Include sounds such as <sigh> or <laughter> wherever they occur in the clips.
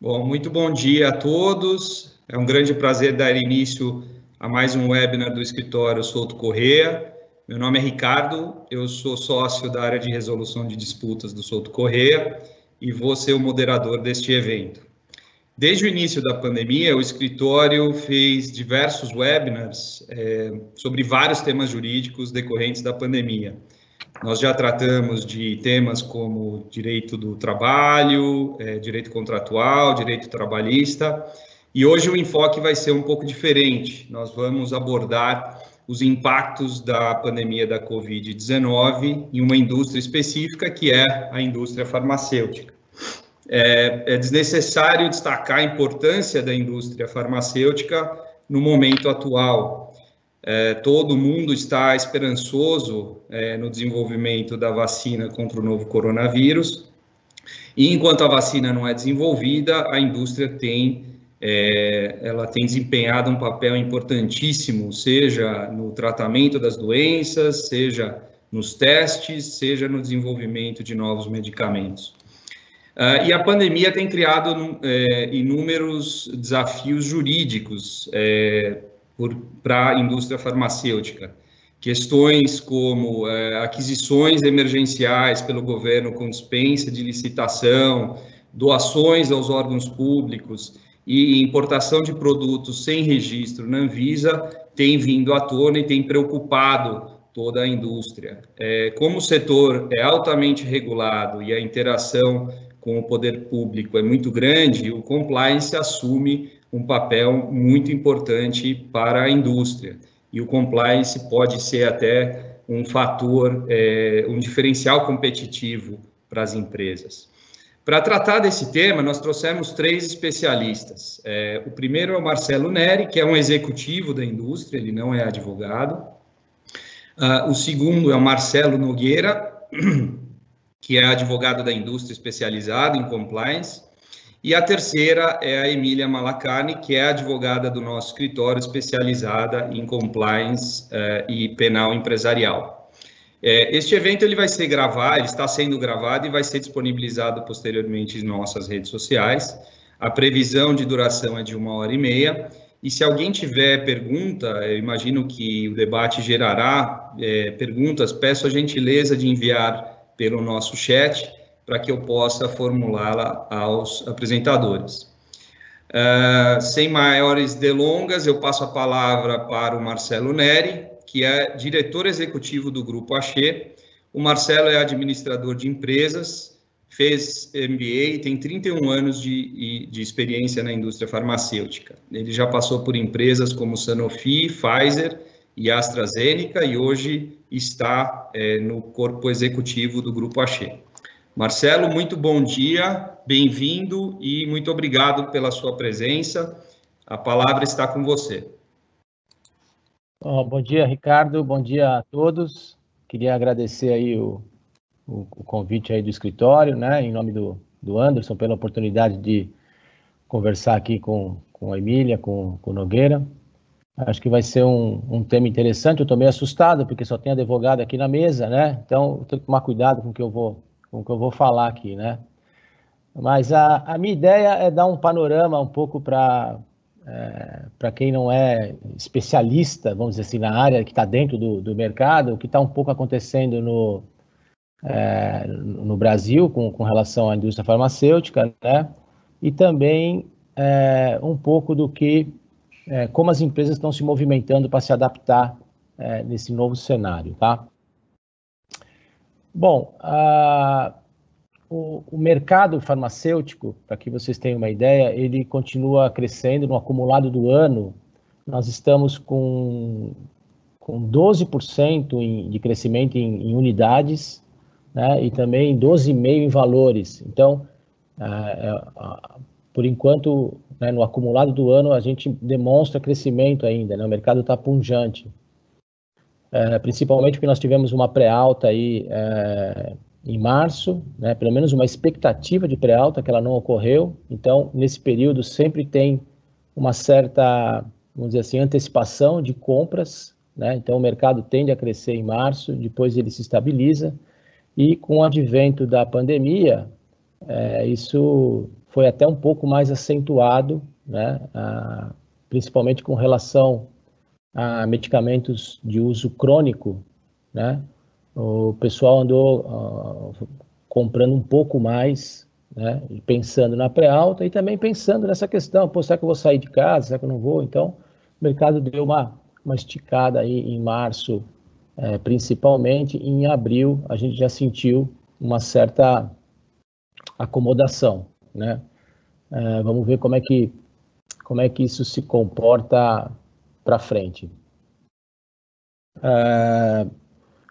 Bom, muito bom dia a todos. É um grande prazer dar início a mais um webinar do escritório Souto Correia. Meu nome é Ricardo, eu sou sócio da área de resolução de disputas do Souto Correia e vou ser o moderador deste evento. Desde o início da pandemia, o escritório fez diversos webinars é, sobre vários temas jurídicos decorrentes da pandemia. Nós já tratamos de temas como direito do trabalho, é, direito contratual, direito trabalhista, e hoje o enfoque vai ser um pouco diferente. Nós vamos abordar os impactos da pandemia da Covid-19 em uma indústria específica, que é a indústria farmacêutica. É, é desnecessário destacar a importância da indústria farmacêutica no momento atual, é, todo mundo está esperançoso é, no desenvolvimento da vacina contra o novo coronavírus. E enquanto a vacina não é desenvolvida, a indústria tem, é, ela tem desempenhado um papel importantíssimo, seja no tratamento das doenças, seja nos testes, seja no desenvolvimento de novos medicamentos. Uh, e a pandemia tem criado é, inúmeros desafios jurídicos é, para a indústria farmacêutica. Questões como é, aquisições emergenciais pelo governo com dispensa de licitação, doações aos órgãos públicos e importação de produtos sem registro na Anvisa tem vindo à tona e tem preocupado toda a indústria. É, como o setor é altamente regulado e a interação com o poder público é muito grande, o compliance assume um papel muito importante para a indústria. E o compliance pode ser até um fator, é, um diferencial competitivo para as empresas. Para tratar desse tema, nós trouxemos três especialistas. É, o primeiro é o Marcelo Neri, que é um executivo da indústria, ele não é advogado. Uh, o segundo é o Marcelo Nogueira, <clears throat> que é advogado da indústria especializado em compliance. E a terceira é a Emília Malacarne, que é advogada do nosso escritório especializada em compliance eh, e penal empresarial. Eh, este evento ele vai ser gravado, ele está sendo gravado e vai ser disponibilizado posteriormente em nossas redes sociais. A previsão de duração é de uma hora e meia. E se alguém tiver pergunta, eu imagino que o debate gerará eh, perguntas, peço a gentileza de enviar pelo nosso chat para que eu possa formulá-la aos apresentadores. Uh, sem maiores delongas, eu passo a palavra para o Marcelo Neri, que é diretor executivo do Grupo Axê. O Marcelo é administrador de empresas, fez MBA e tem 31 anos de, de experiência na indústria farmacêutica. Ele já passou por empresas como Sanofi, Pfizer e AstraZeneca e hoje está é, no corpo executivo do Grupo Axê. Marcelo, muito bom dia, bem-vindo e muito obrigado pela sua presença. A palavra está com você. Oh, bom dia, Ricardo. Bom dia a todos. Queria agradecer aí o, o, o, convite aí do escritório, né, em nome do, do Anderson, pela oportunidade de conversar aqui com, com a Emília, com, com o Nogueira. Acho que vai ser um, um tema interessante. Eu estou meio assustado, porque só tem advogado aqui na mesa, né? Então, tenho que tomar cuidado com o que eu vou com o que eu vou falar aqui, né? Mas a, a minha ideia é dar um panorama um pouco para é, para quem não é especialista, vamos dizer assim, na área que está dentro do, do mercado, o que está um pouco acontecendo no, é, no Brasil com, com relação à indústria farmacêutica, né? E também é, um pouco do que, é, como as empresas estão se movimentando para se adaptar é, nesse novo cenário, tá? Bom, a, o, o, mercado farmacêutico, para que vocês tenham uma ideia, ele continua crescendo no acumulado do ano. Nós estamos com, com 12% em, de crescimento em, em unidades né, e também 12,5% em valores. Então, por enquanto, né, no acumulado do ano, a gente demonstra crescimento ainda, né, o mercado está punjante é, principalmente porque nós tivemos uma pré-alta aí é, em março, né, pelo menos uma expectativa de pré-alta que ela não ocorreu. Então, nesse período sempre tem uma certa, vamos dizer assim, antecipação de compras. Né? Então, o mercado tende a crescer em março, depois ele se estabiliza. E com o advento da pandemia, é, isso foi até um pouco mais acentuado, né, a, principalmente com relação a medicamentos de uso crônico, né, o pessoal andou uh, comprando um pouco mais, né, pensando na pré-alta e também pensando nessa questão, pô, será que eu vou sair de casa, será que eu não vou? Então, o mercado deu uma, uma esticada aí em março, é, principalmente, em abril a gente já sentiu uma certa acomodação, né? É, vamos ver como é que como é que isso se comporta para frente. É,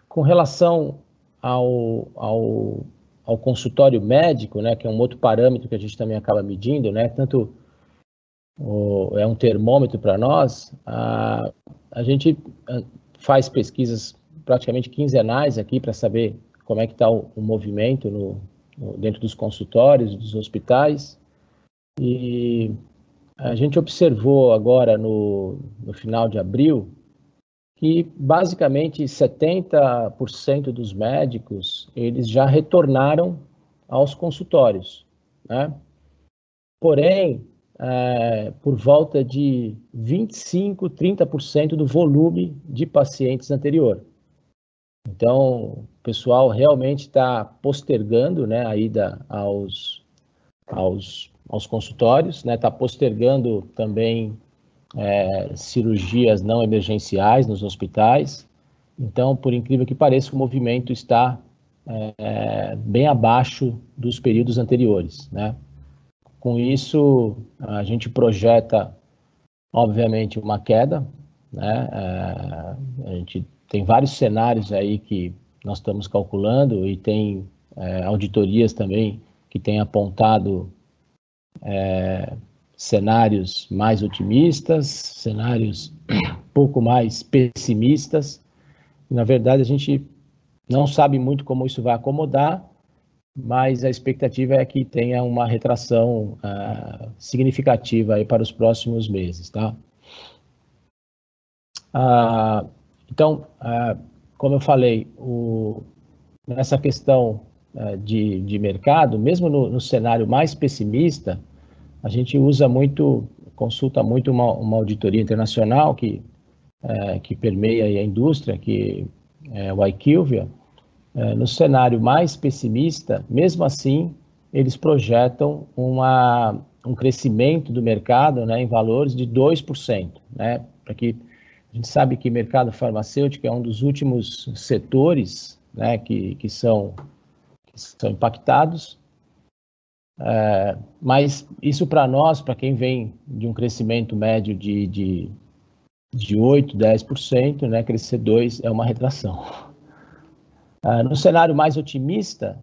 com relação ao, ao, ao, consultório médico, né, que é um outro parâmetro que a gente também acaba medindo, né, tanto o, é um termômetro para nós, a, a gente faz pesquisas praticamente quinzenais aqui para saber como é que está o, o, movimento no, no, dentro dos consultórios, dos hospitais, e a gente observou agora no, no final de abril que basicamente 70% dos médicos eles já retornaram aos consultórios, né? Porém, é, por volta de 25, 30% do volume de pacientes anterior. Então, o pessoal realmente está postergando né, a ida aos, aos, aos consultórios, está né, postergando também é, cirurgias não emergenciais nos hospitais. Então, por incrível que pareça, o movimento está é, bem abaixo dos períodos anteriores. Né? Com isso, a gente projeta, obviamente, uma queda. Né? É, a gente tem vários cenários aí que nós estamos calculando e tem é, auditorias também que têm apontado é, cenários mais otimistas, cenários pouco mais pessimistas. Na verdade, a gente não sabe muito como isso vai acomodar, mas a expectativa é que tenha uma retração uh, significativa aí para os próximos meses, tá? Uh, então, uh, como eu falei, o, nessa questão de, de mercado, mesmo no, no cenário mais pessimista, a gente usa muito, consulta muito uma, uma auditoria internacional que, é, que permeia a indústria, que é o IQVIA. É, no cenário mais pessimista, mesmo assim, eles projetam uma, um crescimento do mercado né, em valores de 2%. Né, para que a gente sabe que o mercado farmacêutico é um dos últimos setores né, que, que, são, que são impactados é, mas isso para nós, para quem vem de um crescimento médio de, de, de 8%, 10%, né, crescer 2% é uma retração. É, no cenário mais otimista,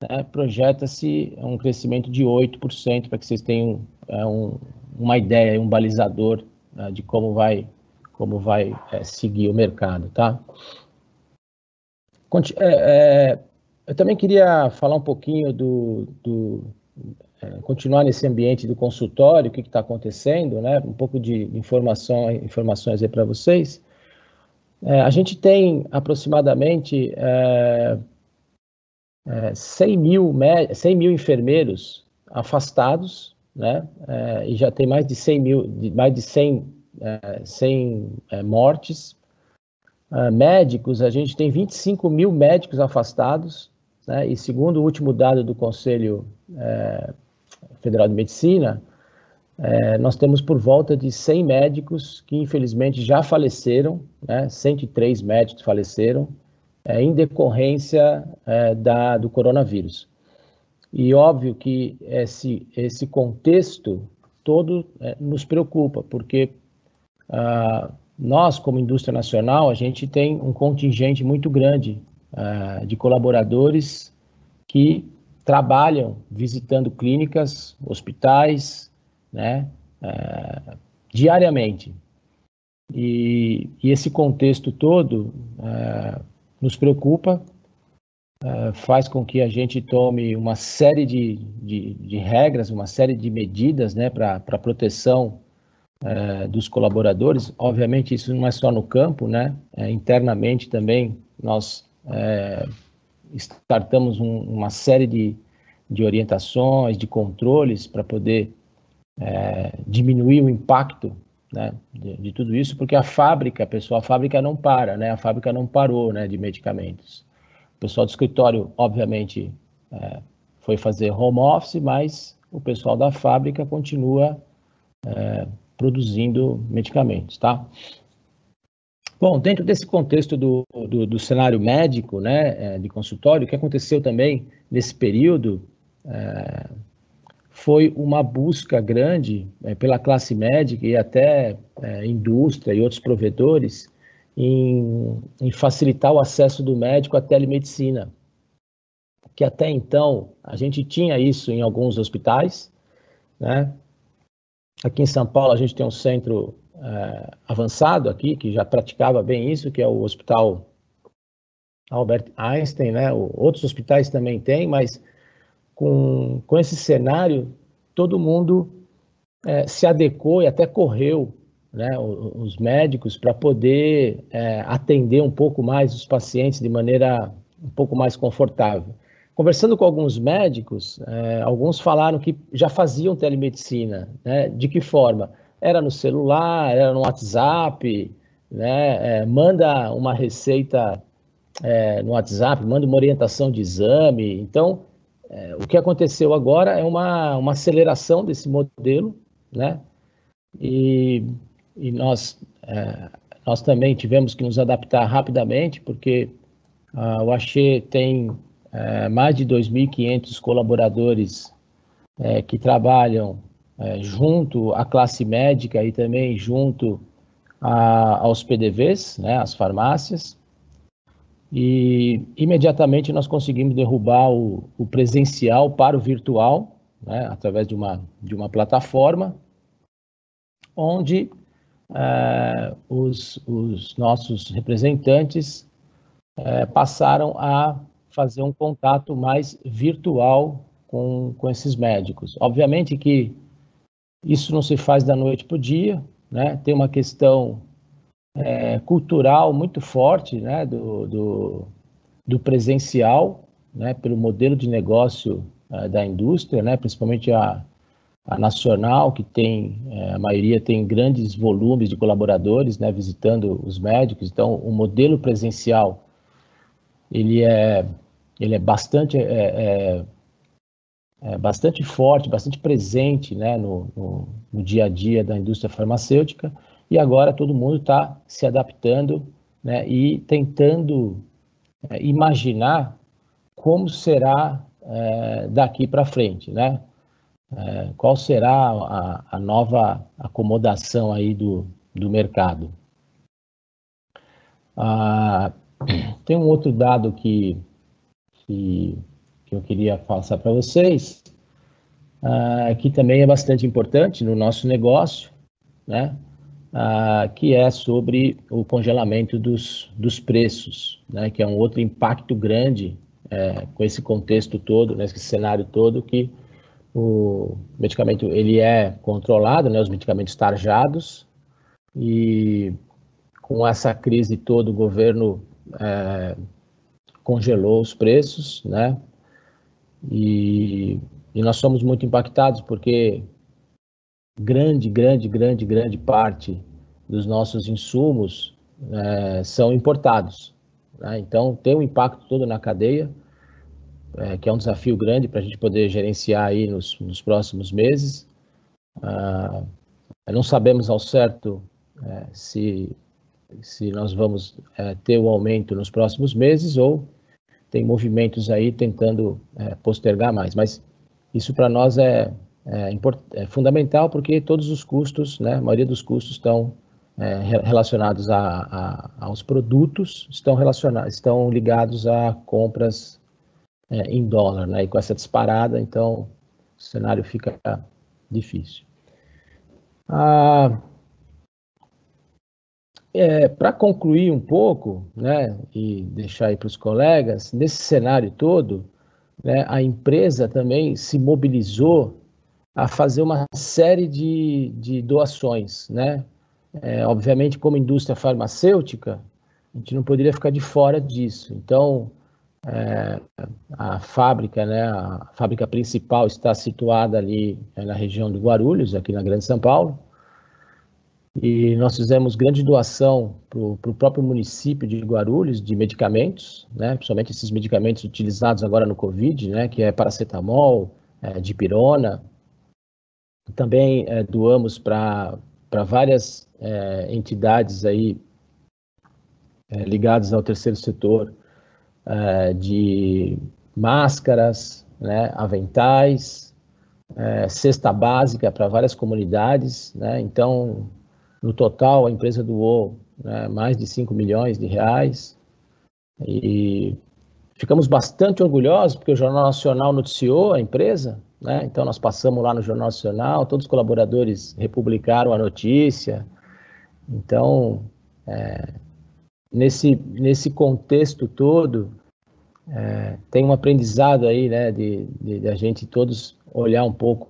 né, projeta-se um crescimento de 8%, para que vocês tenham é, um, uma ideia, um balizador né, de como vai, como vai é, seguir o mercado. Tá? É, é, eu também queria falar um pouquinho do, do continuar nesse ambiente do consultório, o que está acontecendo, né? Um pouco de informação, informações aí para vocês. É, a gente tem aproximadamente é, é, 100, mil, 100 mil enfermeiros afastados, né? É, e já tem mais de 100 mil, mais de 100, 100 é, é, mortes. médicos, a gente tem 25 mil médicos afastados, né? E segundo o último dado do Conselho é, Federal de Medicina, é, nós temos por volta de 100 médicos que infelizmente já faleceram, né? 103 médicos faleceram é, em decorrência é, da, do coronavírus. E óbvio que esse, esse contexto todo é, nos preocupa, porque ah, nós, como indústria nacional, a gente tem um contingente muito grande uh, de colaboradores que trabalham visitando clínicas, hospitais, né, uh, diariamente. E, e, esse contexto todo uh, nos preocupa, faz com que a gente tome uma série de, de, de regras, uma série de medidas né, para a proteção dos colaboradores. Obviamente, isso não é só no campo, né? internamente também nós é, startamos um, uma série de, de orientações, de controles para poder é, diminuir o impacto né, de, de, tudo isso, porque a fábrica, pessoal, a fábrica não para, né, a fábrica não parou né, de medicamentos. O pessoal do escritório, obviamente, é, foi fazer home office, mas o pessoal da fábrica continua é, produzindo medicamentos, tá? Bom, dentro desse contexto do, do, do cenário médico, né, é, de consultório, o que aconteceu também nesse período é, foi uma busca grande é, pela classe médica e até é, indústria e outros provedores em, em, facilitar o acesso do médico à telemedicina. Que até então a gente tinha isso em alguns hospitais, né? Aqui em São Paulo a gente tem um centro é, avançado aqui que já praticava bem isso, que é o Hospital Albert Einstein, né? Outros hospitais também têm, mas com, com esse cenário, todo mundo é, se adequou e até correu, né, os, médicos, para poder é, atender um pouco mais os pacientes de maneira um pouco mais confortável. Conversando com alguns médicos, alguns falaram que já faziam telemedicina. Né? De que forma? Era no celular, era no WhatsApp, né? É, manda uma receita é, no WhatsApp, manda uma orientação de exame. Então, é, o que aconteceu agora é uma, uma aceleração desse modelo, né? E, e nós, é, nós também tivemos que nos adaptar rapidamente, porque o Axê tem é, mais de 2.500 colaboradores é, que trabalham é, junto à classe médica e também junto a, aos PDVs, né, as farmácias e imediatamente nós conseguimos derrubar o, o presencial para o virtual, né, através de uma, de uma plataforma, onde é, os, os, nossos representantes é, passaram a fazer um contato mais virtual com, com esses médicos. Obviamente que isso não se faz da noite para o dia, né? tem uma questão é, cultural muito forte né, do, do, do, presencial, né, pelo modelo de negócio é, da indústria, né, principalmente a, a nacional, que tem, é, a maioria tem grandes volumes de colaboradores né, visitando os médicos, então o modelo presencial ele é, ele é bastante é, é, é, bastante forte, bastante presente né, no, no, no, dia a dia da indústria farmacêutica, e agora todo mundo está se adaptando né, e tentando é, imaginar como será é, daqui para frente, né? É, qual será a, a, nova acomodação aí do, do mercado? Ah, <clears throat> tem um outro dado que, que, que eu queria passar para vocês, ah, que também é bastante importante no nosso negócio, né? ah, que é sobre o congelamento dos, dos preços, né, que é um outro impacto grande é, com esse contexto todo, nesse cenário todo, que o medicamento ele é controlado, né, os medicamentos tarjados, e com essa crise toda o governo é, congelou os preços, né, e, e nós somos muito impactados porque grande, grande, grande, grande parte dos nossos insumos é, são importados. Né? Então, tem um impacto todo na cadeia, é, que é um desafio grande para a gente poder gerenciar aí nos, nos próximos meses. Ah, não sabemos ao certo é, se, se nós vamos é, ter um aumento nos próximos meses ou tem movimentos aí tentando é, postergar mais, mas isso para nós é, é, é, fundamental porque todos os custos, né, a maioria dos custos estão é, relacionados a, a, aos produtos, estão, relacionados, estão ligados a compras é, em dólar, né, e com essa disparada, então o cenário fica difícil. Ah, é, para concluir um pouco, né, e deixar aí para os colegas, nesse cenário todo, né, a empresa também se mobilizou a fazer uma série de, de doações, né? É, obviamente, como indústria farmacêutica, a gente não poderia ficar de fora disso. Então, é, a fábrica, né, a fábrica principal está situada ali é, na região de Guarulhos, aqui na Grande São Paulo. E nós fizemos grande doação para o próprio município de Guarulhos de medicamentos, né, principalmente esses medicamentos utilizados agora no Covid, né, que é paracetamol, é, dipirona. Também é, doamos para várias é, entidades aí é, ligadas ao terceiro setor, é, de máscaras, né, aventais, é, cesta básica para várias comunidades. Né? Então, no total, a empresa doou né, mais de 5 milhões de reais. E ficamos bastante orgulhosos, porque o Jornal Nacional noticiou a empresa. Né? Então, nós passamos lá no Jornal Nacional, todos os colaboradores republicaram a notícia. Então, é, nesse, nesse contexto todo, é, tem um aprendizado aí, né, de, de, de, a gente todos olhar um pouco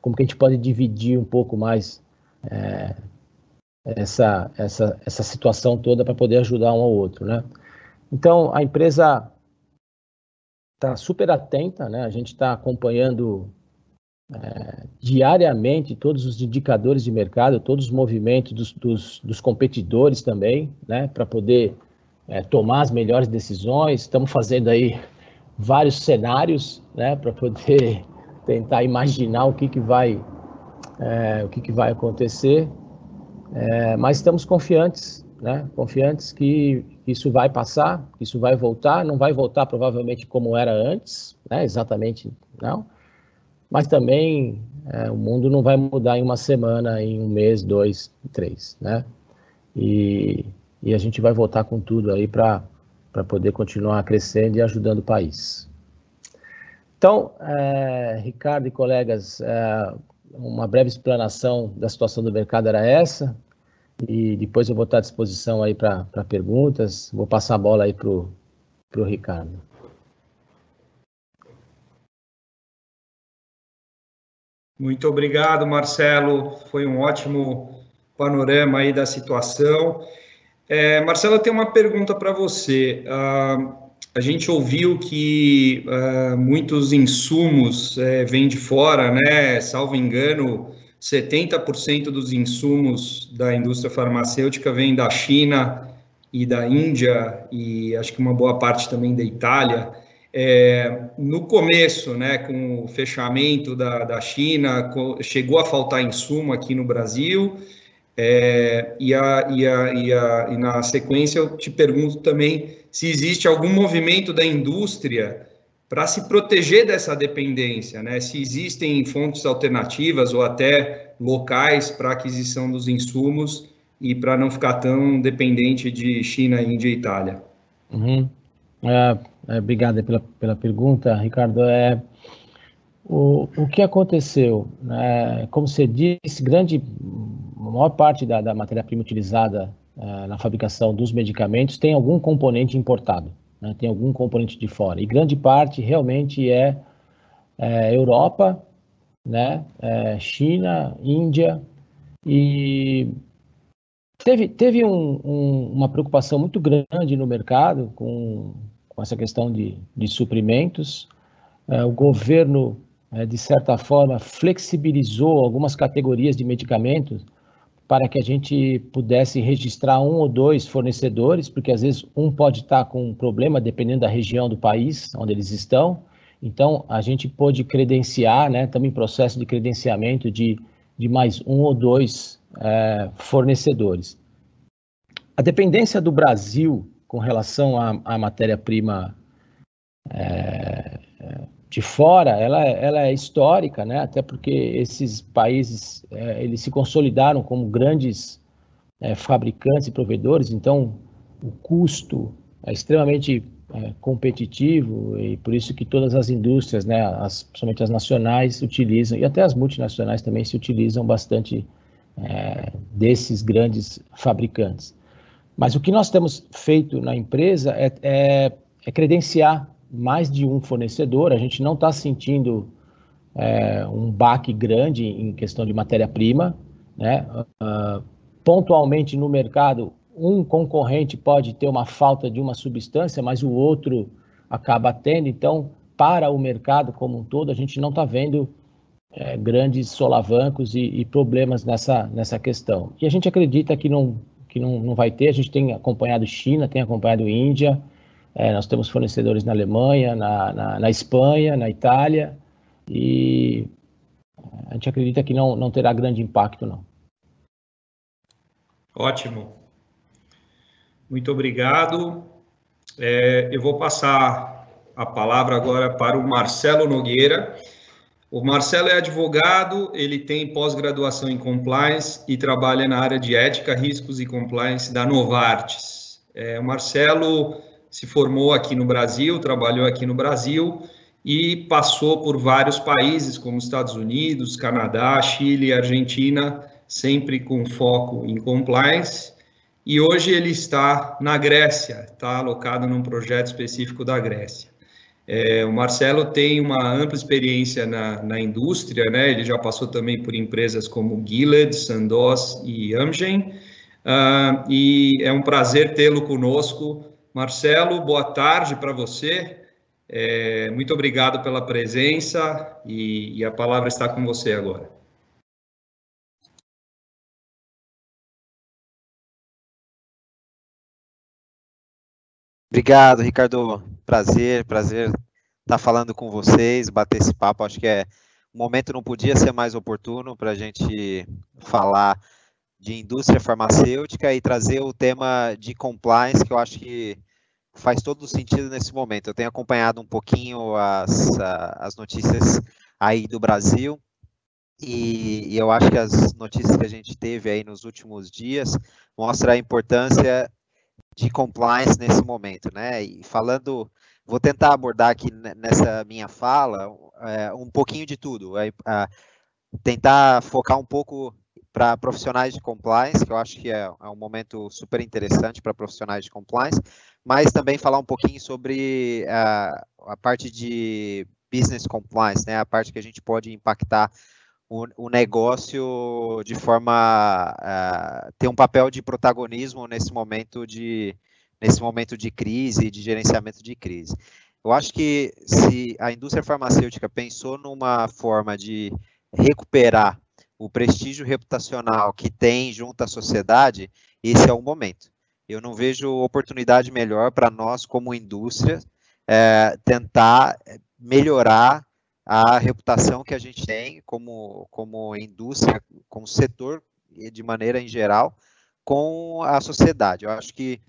como que a gente pode dividir um pouco mais é, essa, essa, essa situação toda para poder ajudar um ao outro, né? Então, a empresa está super atenta, né? A gente está acompanhando é, diariamente todos os indicadores de mercado, todos os movimentos dos, dos, dos competidores também, né, para poder é, tomar as melhores decisões. Estamos fazendo aí vários cenários, né, para poder <laughs> tentar imaginar o que, que vai é, o que, que vai acontecer. É, mas estamos confiantes, né, confiantes que isso vai passar, que isso vai voltar. Não vai voltar provavelmente como era antes, né, exatamente não mas também é, o mundo não vai mudar em uma semana, em um mês, dois, três, né? E, e a gente vai voltar com tudo aí para poder continuar crescendo e ajudando o país. Então, é, Ricardo e colegas, é, uma breve explanação da situação do mercado era essa, e depois eu vou estar à disposição aí para perguntas. Vou passar a bola aí para o Ricardo. Muito obrigado, Marcelo. Foi um ótimo panorama aí da situação. É, Marcelo, eu tenho uma pergunta para você. Uh, a gente ouviu que uh, muitos insumos uh, vêm de fora, né? Salvo engano, 70% dos insumos da indústria farmacêutica vem da China e da Índia, e acho que uma boa parte também da Itália. É, no começo, né, com o fechamento da, da China, chegou a faltar insumo aqui no Brasil, é, e, a, e, a, e, a, e na sequência eu te pergunto também se existe algum movimento da indústria para se proteger dessa dependência, né? Se existem fontes alternativas ou até locais para aquisição dos insumos e para não ficar tão dependente de China, Índia e Itália. Uhum. É, é, obrigado pela, pela pergunta, Ricardo. É, o, o que aconteceu? Né, como você disse, grande, maior parte da, da matéria-prima utilizada é, na fabricação dos medicamentos tem algum componente importado, né, tem algum componente de fora. E grande parte realmente é, é Europa, né, é, China, Índia e Teve, teve um, um, uma preocupação muito grande no mercado com, com essa questão de, de suprimentos. É, o governo, é, de certa forma, flexibilizou algumas categorias de medicamentos para que a gente pudesse registrar um ou dois fornecedores, porque às vezes um pode estar com um problema dependendo da região do país onde eles estão. Então, a gente pôde credenciar, né, em processo de credenciamento de, de mais um ou dois é, fornecedores. A dependência do Brasil com relação à, à matéria-prima é, de fora, ela, ela é histórica, né? até porque esses países é, eles se consolidaram como grandes é, fabricantes e provedores, então o custo é extremamente é, competitivo e por isso que todas as indústrias, né, as, principalmente as nacionais, utilizam, e até as multinacionais também se utilizam bastante é, desses grandes fabricantes. Mas o que nós temos feito na empresa é, é, é credenciar mais de um fornecedor. A gente não está sentindo é, um baque grande em questão de matéria-prima. Né? Uh, pontualmente no mercado, um concorrente pode ter uma falta de uma substância, mas o outro acaba tendo. Então, para o mercado como um todo, a gente não está vendo é, grandes solavancos e, e, problemas nessa, nessa questão. E a gente acredita que não, que não, não vai ter, a gente tem acompanhado China, tem acompanhado Índia, é, nós temos fornecedores na Alemanha, na, na, na, Espanha, na Itália, e a gente acredita que não, não terá grande impacto, não. Ótimo. Muito obrigado. É, eu vou passar a palavra agora para o Marcelo Nogueira. O Marcelo é advogado, ele tem pós-graduação em compliance e trabalha na área de ética, riscos e compliance da Novartis. É, o Marcelo se formou aqui no Brasil, trabalhou aqui no Brasil e passou por vários países, como Estados Unidos, Canadá, Chile, Argentina, sempre com foco em compliance. E hoje ele está na Grécia, está alocado num projeto específico da Grécia. É, o Marcelo tem uma ampla experiência na, na, indústria, né? Ele já passou também por empresas como Gilead, Sandoz e Amgen. Uh, e é um prazer tê-lo conosco. Marcelo, boa tarde para você. É, muito obrigado pela presença e, e a palavra está com você agora. Obrigado, Ricardo. Prazer, prazer estar tá falando com vocês, bater esse papo. Acho que é o momento não podia ser mais oportuno para a gente falar de indústria farmacêutica e trazer o tema de compliance, que eu acho que faz todo sentido nesse momento. Eu tenho acompanhado um pouquinho as, as notícias aí do Brasil e, e eu acho que as notícias que a gente teve aí nos últimos dias mostram a importância de compliance nesse momento, né? E falando, vou tentar abordar aqui nessa minha fala é, um pouquinho de tudo, é, é, tentar focar um pouco para profissionais de compliance, que eu acho que é, é um momento super interessante para profissionais de compliance, mas também falar um pouquinho sobre a, a parte de business compliance, né? A parte que a gente pode impactar o, o negócio de forma uh, ter um papel de protagonismo nesse momento de nesse momento de crise, de gerenciamento de crise. Eu acho que se a indústria farmacêutica pensou numa forma de recuperar o prestígio reputacional que tem junto à sociedade, esse é o momento. Eu não vejo oportunidade melhor para nós, como indústria, é, tentar melhorar a reputação que a gente tem como, como indústria, como setor, de maneira em geral, com a sociedade. Eu acho que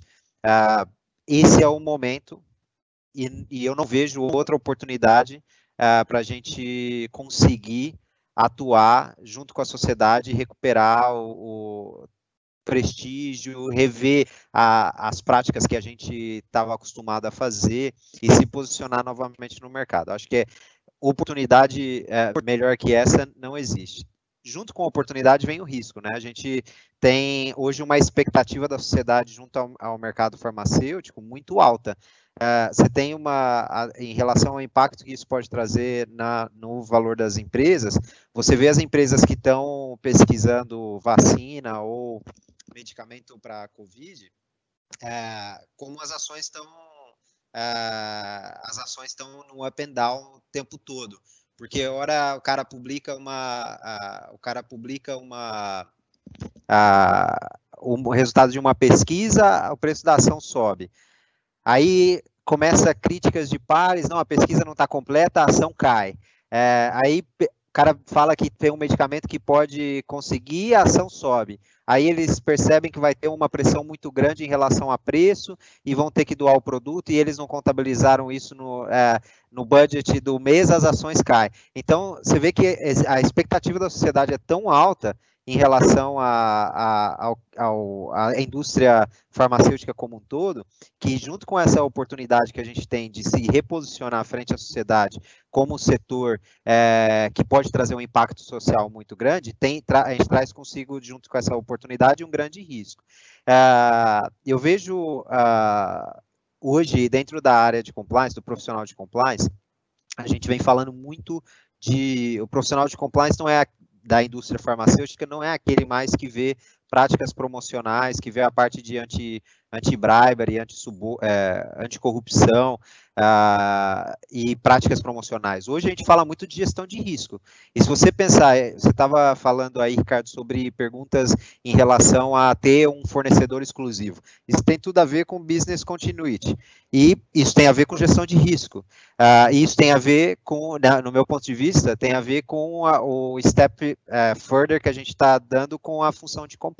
uh, esse é o momento e, e, eu não vejo outra oportunidade uh, para a gente conseguir atuar junto com a sociedade e recuperar o, o prestígio, rever a, as práticas que a gente estava acostumado a fazer e se posicionar novamente no mercado. Acho que é, oportunidade é, melhor que essa não existe. Junto com a oportunidade vem o risco, né? A gente tem hoje uma expectativa da sociedade junto ao, ao mercado farmacêutico muito alta. Uh, você tem uma, a, em relação ao impacto que isso pode trazer na, no valor das empresas, você vê as empresas que estão pesquisando vacina ou medicamento para a Covid, uh, como as ações estão uh, as ações estão no up and down o tempo todo. Porque hora o cara publica uma. O cara publica uma. O resultado de uma pesquisa, o preço da ação sobe. Aí começa críticas de pares, não, a pesquisa não está completa, a ação cai. É, aí o cara fala que tem um medicamento que pode conseguir, a ação sobe. Aí eles percebem que vai ter uma pressão muito grande em relação a preço e vão ter que doar o produto e eles não contabilizaram isso no, é, no budget do mês, as ações caem. Então, você vê que a expectativa da sociedade é tão alta em relação à indústria farmacêutica como um todo, que junto com essa oportunidade que a gente tem de se reposicionar frente à sociedade como um setor é, que pode trazer um impacto social muito grande, tem, a gente traz consigo, junto com essa oportunidade, um grande risco. É, eu vejo uh, hoje, dentro da área de compliance, do profissional de compliance, a gente vem falando muito de o profissional de compliance não é da indústria farmacêutica não é aquele mais que vê práticas promocionais, que vê a parte de anti, anti-bribery, é, anticorrupção uh, e práticas promocionais. Hoje a gente fala muito de gestão de risco. E se você pensar, é, você estava falando aí, Ricardo, sobre perguntas em relação a ter um fornecedor exclusivo. Isso tem tudo a ver com business continuity. E isso tem a ver com gestão de risco. Uh, isso tem a ver com, no meu ponto de vista, tem a ver com a, o step uh, further que a gente está dando com a função de compliance.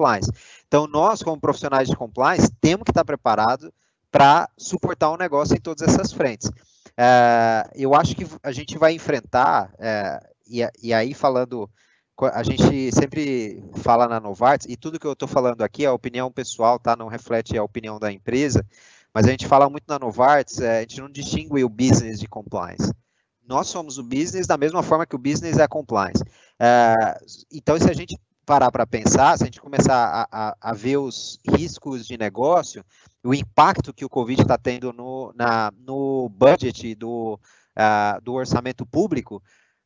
Então, nós, como profissionais de compliance, temos que estar preparados para suportar o um negócio em todas essas frentes. Uh, eu acho que a gente vai enfrentar, uh, e, e, aí falando, a gente sempre fala na Novartis, e tudo que eu estou falando aqui é opinião pessoal, tá? não reflete a opinião da empresa, mas a gente fala muito na Novartis, uh, a gente não distingue o business de compliance. Nós somos o business da mesma forma que o business é compliance. então, se a gente parar para pensar, se a gente começar a, a, a, ver os riscos de negócio, o impacto que o Covid está tendo no, na, no budget do, uh, do orçamento público,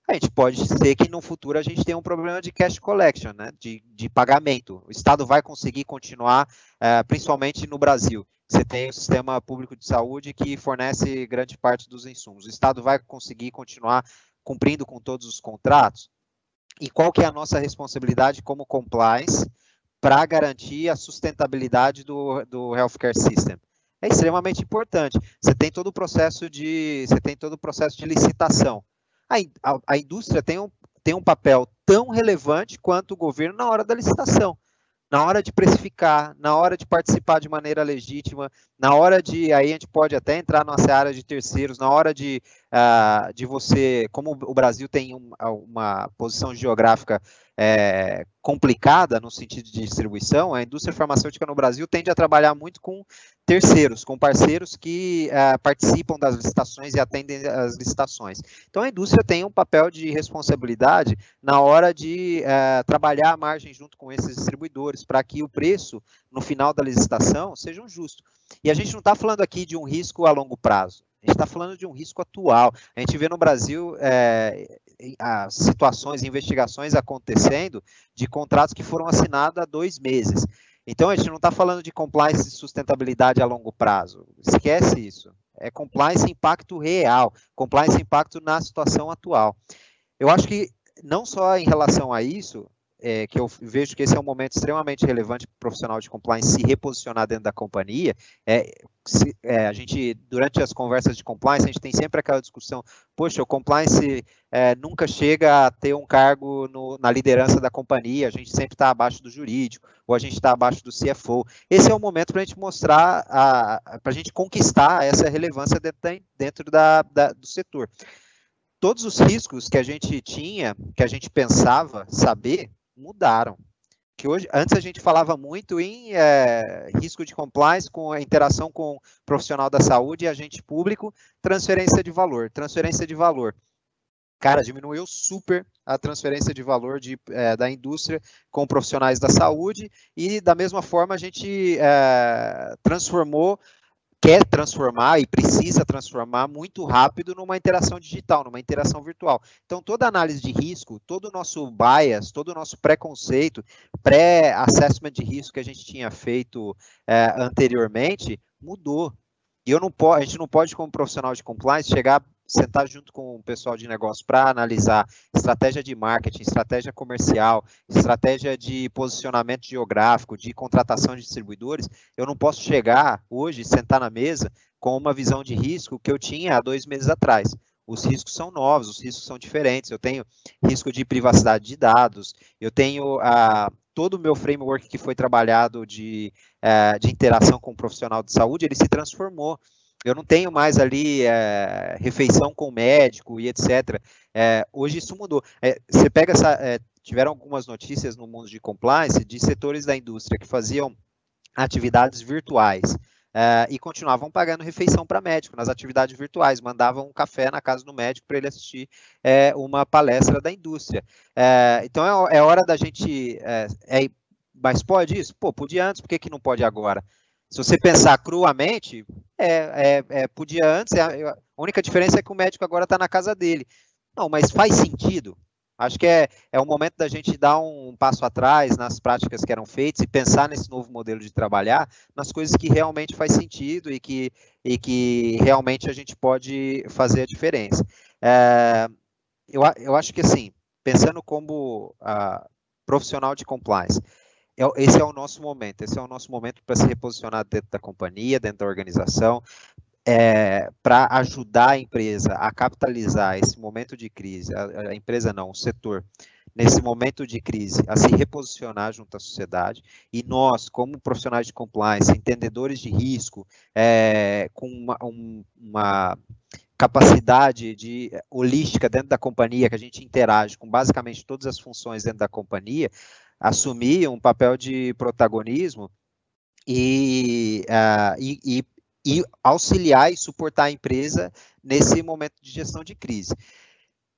a gente pode ser que no futuro a gente tenha um problema de cash collection, né, de, de pagamento. O Estado vai conseguir continuar, uh, principalmente no Brasil. Você tem o sistema público de saúde que fornece grande parte dos insumos. O Estado vai conseguir continuar cumprindo com todos os contratos? E qual que é a nossa responsabilidade como compliance para garantir a sustentabilidade do, do healthcare system. É extremamente importante. Você tem todo o processo de, você tem todo o processo de licitação. A, a, a indústria tem um, tem um papel tão relevante quanto o governo na hora da licitação na hora de precificar, na hora de participar de maneira legítima, na hora de, aí a gente pode até entrar numa área de terceiros, na hora de, uh, de você, como o Brasil tem um, uma posição geográfica é, complicada no sentido de distribuição, a indústria farmacêutica no Brasil tende a trabalhar muito com terceiros, com parceiros que uh, participam das licitações e atendem as licitações. Então a indústria tem um papel de responsabilidade na hora de uh, trabalhar a margem junto com esses distribuidores, para que o preço no final da licitação seja um justo. E a gente não está falando aqui de um risco a longo prazo. A gente está falando de um risco atual. A gente vê no Brasil é, situações, investigações acontecendo de contratos que foram assinados há dois meses. Então, a gente não está falando de compliance e sustentabilidade a longo prazo. Esquece isso. É compliance impacto real, compliance impacto na situação atual. Eu acho que não só em relação a isso, é, que eu vejo que esse é um momento extremamente relevante para o profissional de compliance se reposicionar dentro da companhia. É, se, é, a gente, durante as conversas de compliance, a gente tem sempre aquela discussão, poxa, o compliance é, nunca chega a ter um cargo no, na liderança da companhia, a gente sempre está abaixo do jurídico, ou a gente está abaixo do CFO. Esse é o momento para a gente mostrar, para a gente conquistar essa relevância dentro, dentro da, da, do setor. Todos os riscos que a gente tinha, que a gente pensava saber, mudaram. Que hoje, antes a gente falava muito em é, risco de compliance com a interação com profissional da saúde e agente público, transferência de valor, transferência de valor. Cara, diminuiu super a transferência de valor de, é, da indústria com profissionais da saúde e da mesma forma a gente é, transformou quer transformar e precisa transformar muito rápido numa interação digital, numa interação virtual. Então, toda análise de risco, todo o nosso bias, todo o nosso preconceito, pré-assessment de risco que a gente tinha feito é, anteriormente, mudou. E eu não a gente não pode, como profissional de compliance, chegar sentar junto com o pessoal de negócio para analisar estratégia de marketing, estratégia comercial, estratégia de posicionamento geográfico, de contratação de distribuidores, eu não posso chegar hoje, sentar na mesa com uma visão de risco que eu tinha há dois meses atrás. Os riscos são novos, os riscos são diferentes. Eu tenho risco de privacidade de dados, eu tenho a, todo o meu framework que foi trabalhado de, uh, de interação com o profissional de saúde, ele se transformou eu não tenho mais ali é, refeição com médico e etc. É, hoje isso mudou. É, você pega essa. É, tiveram algumas notícias no mundo de compliance de setores da indústria que faziam atividades virtuais. É, e continuavam pagando refeição para médico nas atividades virtuais, mandavam um café na casa do médico para ele assistir é, uma palestra da indústria. então é, hora da gente. mas pode isso? Pô, podia antes, por que, que não pode agora? Se você pensar cruamente, é, é, é podia antes, é, a única diferença é que o médico agora está na casa dele. Não, mas faz sentido? Acho que é, é um momento da gente dar um passo atrás nas práticas que eram feitas e pensar nesse novo modelo de trabalhar, nas coisas que realmente faz sentido e que, e que realmente a gente pode fazer a diferença. É, eu, eu acho que, assim, pensando como uh, profissional de compliance, esse é o nosso momento, esse é o nosso momento para se reposicionar dentro da companhia, dentro da organização, é, para ajudar a empresa a capitalizar esse momento de crise, a, a, empresa não, o setor, nesse momento de crise, a se reposicionar junto à sociedade, e nós, como profissionais de compliance, entendedores de risco, é, com uma, um, uma capacidade de holística dentro da companhia, que a gente interage com basicamente todas as funções dentro da companhia, assumir um papel de protagonismo e, uh, e, e e auxiliar e suportar a empresa nesse momento de gestão de crise.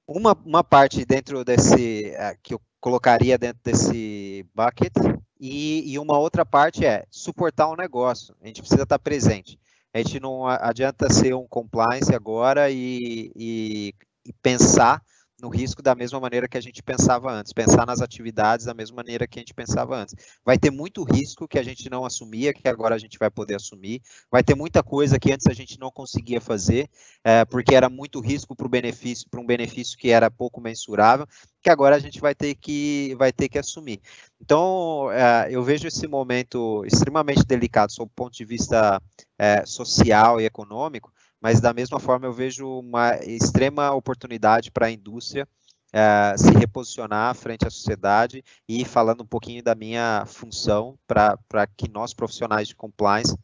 Uma, uma parte dentro desse, uh, que eu colocaria dentro desse bucket, e, e, uma outra parte é suportar o negócio. A gente precisa estar presente. A gente não adianta ser um compliance agora e, e, e pensar no risco da mesma maneira que a gente pensava antes, pensar nas atividades da mesma maneira que a gente pensava antes. Vai ter muito risco que a gente não assumia, que agora a gente vai poder assumir. Vai ter muita coisa que antes a gente não conseguia fazer, é, porque era muito risco para benefício, para um benefício que era pouco mensurável, que agora a gente vai ter que, vai ter que assumir. Então, é, eu vejo esse momento extremamente delicado, sob o ponto de vista é, social e econômico, mas da mesma forma eu vejo uma extrema oportunidade para a indústria uh, se reposicionar frente à sociedade e falando um pouquinho da minha função para que nós profissionais de compliance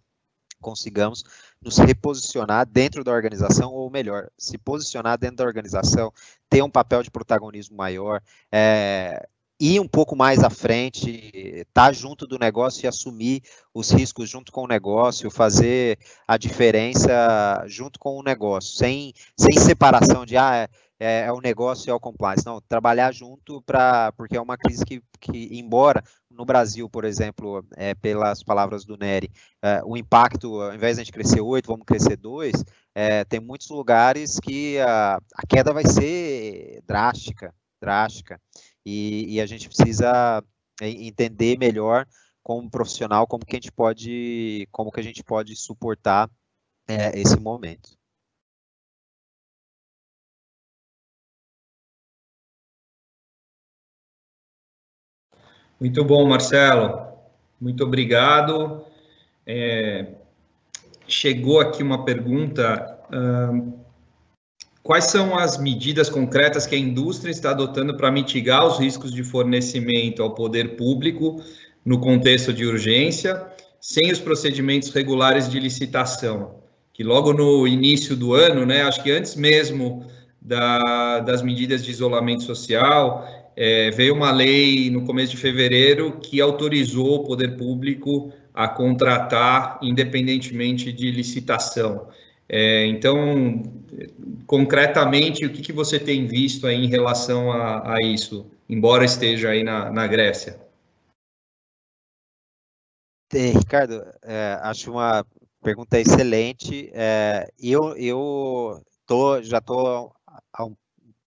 consigamos nos reposicionar dentro da organização, ou melhor, se posicionar dentro da organização, ter um papel de protagonismo maior, é, ir um pouco mais à frente, estar tá junto do negócio e assumir os riscos junto com o negócio, fazer a diferença junto com o negócio, sem, sem separação de ah, é, é o negócio e é o compliance. Não, trabalhar junto para porque é uma crise que, que embora no Brasil, por exemplo, é, pelas palavras do Nery, é, o impacto, ao invés de a gente crescer 8, vamos crescer 2, é, tem muitos lugares que a, a queda vai ser drástica, drástica e, e a gente precisa é, entender melhor como profissional como que a gente pode como que a gente pode suportar é, esse momento. Muito bom, Marcelo. Muito obrigado. É, chegou aqui uma pergunta. Uh, Quais são as medidas concretas que a indústria está adotando para mitigar os riscos de fornecimento ao poder público no contexto de urgência, sem os procedimentos regulares de licitação? Que logo no início do ano, né, acho que antes mesmo da, das medidas de isolamento social, é, veio uma lei no começo de fevereiro que autorizou o poder público a contratar independentemente de licitação. É, então, concretamente, o que, que você tem visto aí em relação a, a isso, embora esteja aí na, na Grécia? É, Ricardo, é, acho uma pergunta excelente. É, eu eu tô, já estou há um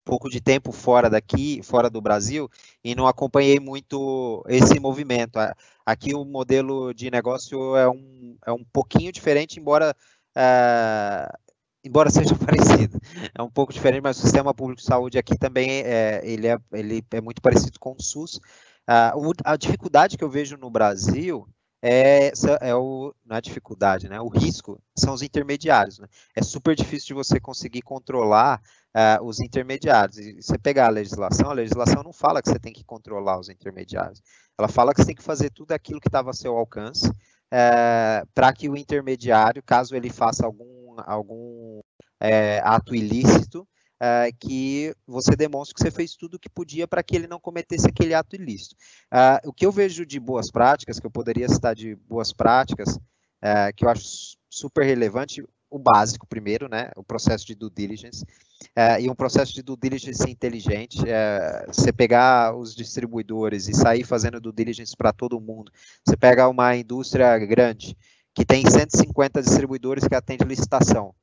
pouco de tempo fora daqui, fora do Brasil, e não acompanhei muito esse movimento. Aqui o modelo de negócio é um, é um pouquinho diferente, embora uh, embora seja <laughs> parecido, é um pouco diferente, mas o sistema público de saúde aqui também é, ele é, ele é muito parecido com o SUS. Uh, a dificuldade que eu vejo no Brasil é, é o, não é dificuldade, né? O risco são os intermediários. Né? É super difícil de você conseguir controlar uh, os intermediários. E você pegar a legislação, a legislação não fala que você tem que controlar os intermediários. Ela fala que você tem que fazer tudo aquilo que estava a seu alcance é, para que o intermediário, caso ele faça algum, algum é, ato ilícito, é, que você demonstre que você fez tudo o que podia para que ele não cometesse aquele ato ilícito. É, o que eu vejo de boas práticas, que eu poderia citar de boas práticas, é, que eu acho super relevante, o básico primeiro, né, o processo de due diligence, é, e um processo de due diligence inteligente, é, você pegar os distribuidores e sair fazendo due diligence para todo mundo, você pega uma indústria grande, que tem 150 distribuidores que atende licitação,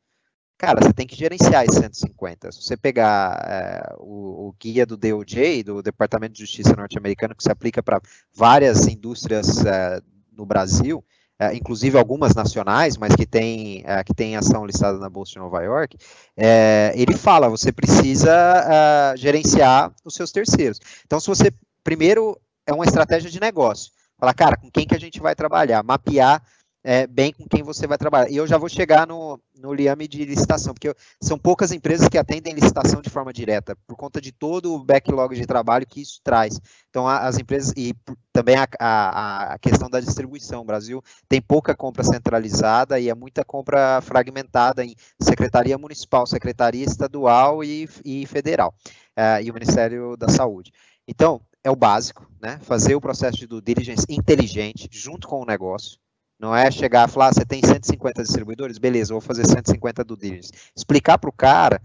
cara, você tem que gerenciar esses 150. Se você pegar é, o, o, guia do DOJ, do Departamento de Justiça norte-americano, que se aplica para várias indústrias é, no Brasil, é, inclusive algumas nacionais, mas que tem, é, que tem ação listada na Bolsa de Nova York, é, ele fala, você precisa gerenciar os seus terceiros. Então, se você, primeiro, é uma estratégia de negócio, falar, cara, com quem que a gente vai trabalhar, mapear é, bem com quem você vai trabalhar. E eu já vou chegar no, no liame de licitação, porque são poucas empresas que atendem licitação de forma direta, por conta de todo o backlog de trabalho que isso traz. Então, as empresas, e também a, a, a questão da distribuição. O Brasil tem pouca compra centralizada e é muita compra fragmentada em secretaria municipal, secretaria estadual e, e federal, uh, e o Ministério da Saúde. Então, é o básico, né? Fazer o processo de due diligence inteligente, junto com o negócio, não é chegar e falar, ah, você tem 150 distribuidores? Beleza, vou fazer 150 do diligence. Explicar para o cara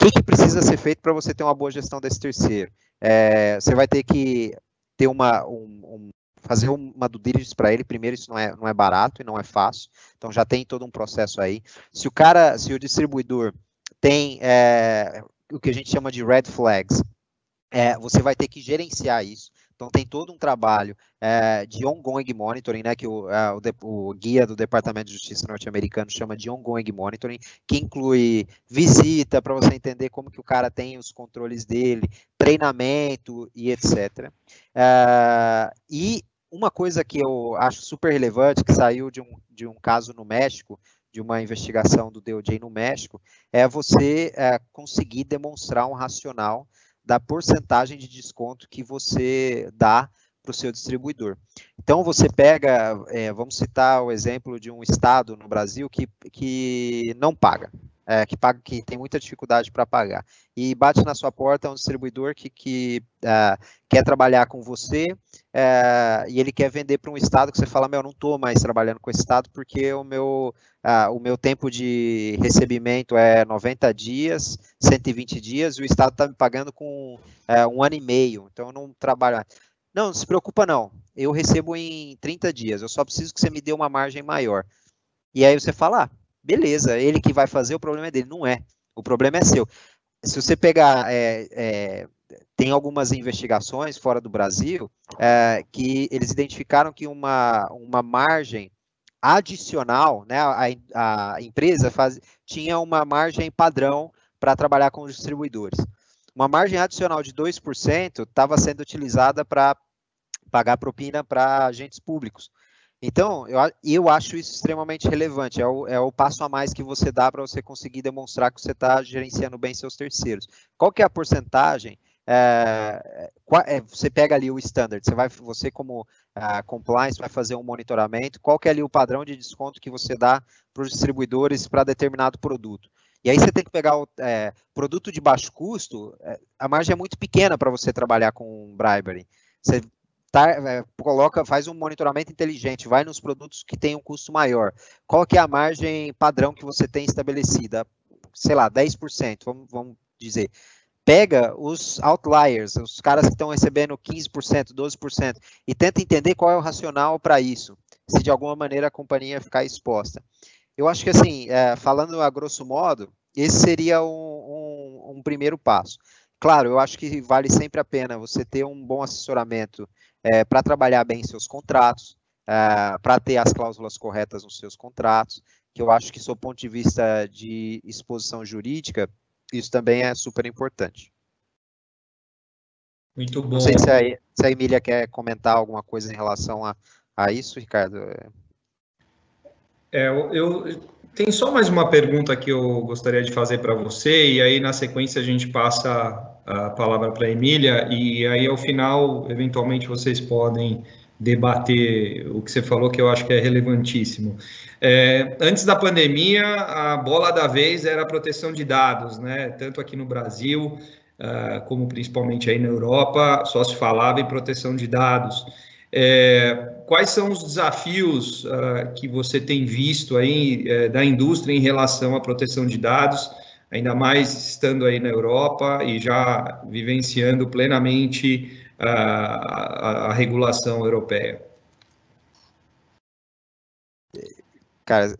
o que, que, precisa ser feito para você ter uma boa gestão desse terceiro. É, você vai ter que ter uma, um, um, fazer uma do diligence para ele. Primeiro, isso não é, não é barato e não é fácil. Então já tem todo um processo aí. Se o cara, se o distribuidor tem é, o que a gente chama de red flags, é, você vai ter que gerenciar isso. Então tem todo um trabalho é, de ongoing monitoring, né, que o, é, o, o, guia do Departamento de Justiça norte-americano chama de ongoing monitoring, que inclui visita para você entender como que o cara tem os controles dele, treinamento e etc. É, e uma coisa que eu acho super relevante, que saiu de um, de um caso no México, de uma investigação do DOJ no México, é você é, conseguir demonstrar um racional da porcentagem de desconto que você dá para o seu distribuidor. Então você pega, é, vamos citar o exemplo de um estado no Brasil que, que não paga, é, que paga, que tem muita dificuldade para pagar, e bate na sua porta um distribuidor que, que é, quer trabalhar com você é, e ele quer vender para um estado que você fala, meu, não estou mais trabalhando com esse estado porque o meu o meu tempo de recebimento é 90 dias, 120 dias, e o Estado está me pagando com é, um ano e meio, então eu não trabalho. Não, não se preocupa não, eu recebo em 30 dias, eu só preciso que você me dê uma margem maior. E aí você fala, ah, beleza, ele que vai fazer, o problema é dele. Não é, o problema é seu. Se você pegar, é, é, tem algumas investigações fora do Brasil é, que eles identificaram que uma, uma margem adicional, né, a, a empresa faz, tinha uma margem padrão para trabalhar com os distribuidores. Uma margem adicional de 2% estava sendo utilizada para pagar propina para agentes públicos. Então, eu, eu acho isso extremamente relevante. É o, é o passo a mais que você dá para você conseguir demonstrar que você está gerenciando bem seus terceiros. Qual que é a porcentagem é, é, você pega ali o standard, você vai, você como uh, compliance vai fazer um monitoramento, qual que é ali o padrão de desconto que você dá para os distribuidores para determinado produto. E aí você tem que pegar o é, produto de baixo custo, é, a margem é muito pequena para você trabalhar com bribery. Você tá, é, coloca, faz um monitoramento inteligente, vai nos produtos que têm um custo maior. Qual que é a margem padrão que você tem estabelecida? Sei lá, 10%, vamos, vamos dizer pega os outliers, os caras que estão recebendo 15%, 12%, e tenta entender qual é o racional para isso, se de alguma maneira a companhia ficar exposta. Eu acho que, assim, é, falando a grosso modo, esse seria um, um, um, primeiro passo. Claro, eu acho que vale sempre a pena você ter um bom assessoramento é, para trabalhar bem seus contratos, é, para ter as cláusulas corretas nos seus contratos, que eu acho que, do ponto de vista de exposição jurídica, isso também é super importante. Muito bom. Não sei se a, se a Emília quer comentar alguma coisa em relação a, a isso, Ricardo. É, eu, eu tem só mais uma pergunta que eu gostaria de fazer para você, e aí na sequência a gente passa a palavra para a Emília, e aí ao final, eventualmente, vocês podem debater o que você falou, que eu acho que é relevantíssimo. É, antes da pandemia, a bola da vez era a proteção de dados, né? Tanto aqui no Brasil, uh, como principalmente aí na Europa, só se falava em proteção de dados. É, quais são os desafios uh, que você tem visto aí uh, da indústria em relação à proteção de dados, ainda mais estando aí na Europa e já vivenciando plenamente a, a regulação europeia? Cara,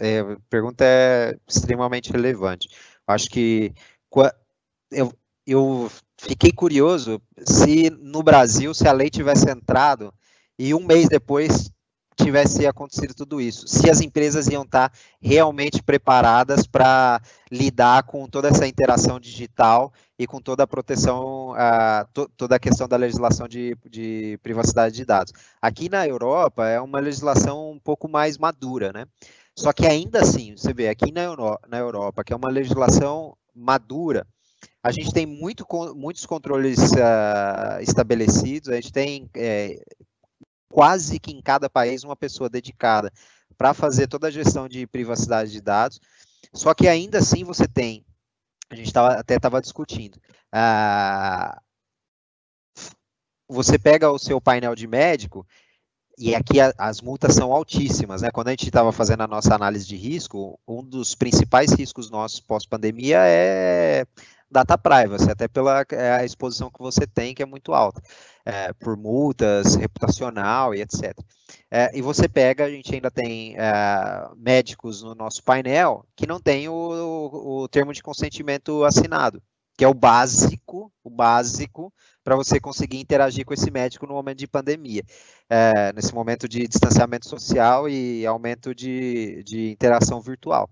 é, a pergunta é extremamente relevante. Acho que eu, eu fiquei curioso se no Brasil, se a lei tivesse entrado e um mês depois tivesse acontecido tudo isso, se as empresas iam estar realmente preparadas para lidar com toda essa interação digital e com toda a proteção, uh, to, toda a questão da legislação de, de, privacidade de dados. Aqui na Europa é uma legislação um pouco mais madura, né? Só que ainda assim, você vê, aqui na, Euro, na Europa, que é uma legislação madura, a gente tem muito, muitos controles uh, estabelecidos, a gente tem é, quase que em cada país uma pessoa dedicada para fazer toda a gestão de privacidade de dados. Só que ainda assim você tem, a gente tava, até estava discutindo, você pega o seu painel de médico e aqui a, as multas são altíssimas, né? Quando a gente estava fazendo a nossa análise de risco, um dos principais riscos nossos pós-pandemia é data privacy, até pela é, a exposição que você tem, que é muito alta, é, por multas, reputacional e etc. É, e você pega, a gente ainda tem é, médicos no nosso painel que não tem o, o, o termo de consentimento assinado, que é o básico, o básico para você conseguir interagir com esse médico no momento de pandemia, é, nesse momento de distanciamento social e aumento de, de interação virtual.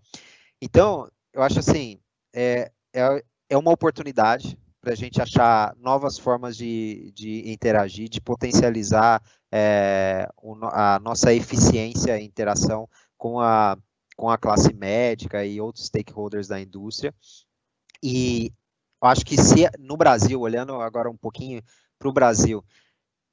Então, eu acho assim, é, é, é uma oportunidade para a gente achar novas formas de, de interagir, de potencializar é, a nossa eficiência e interação com a, com a classe médica e outros stakeholders da indústria. E acho que se no Brasil, olhando agora um pouquinho para o Brasil,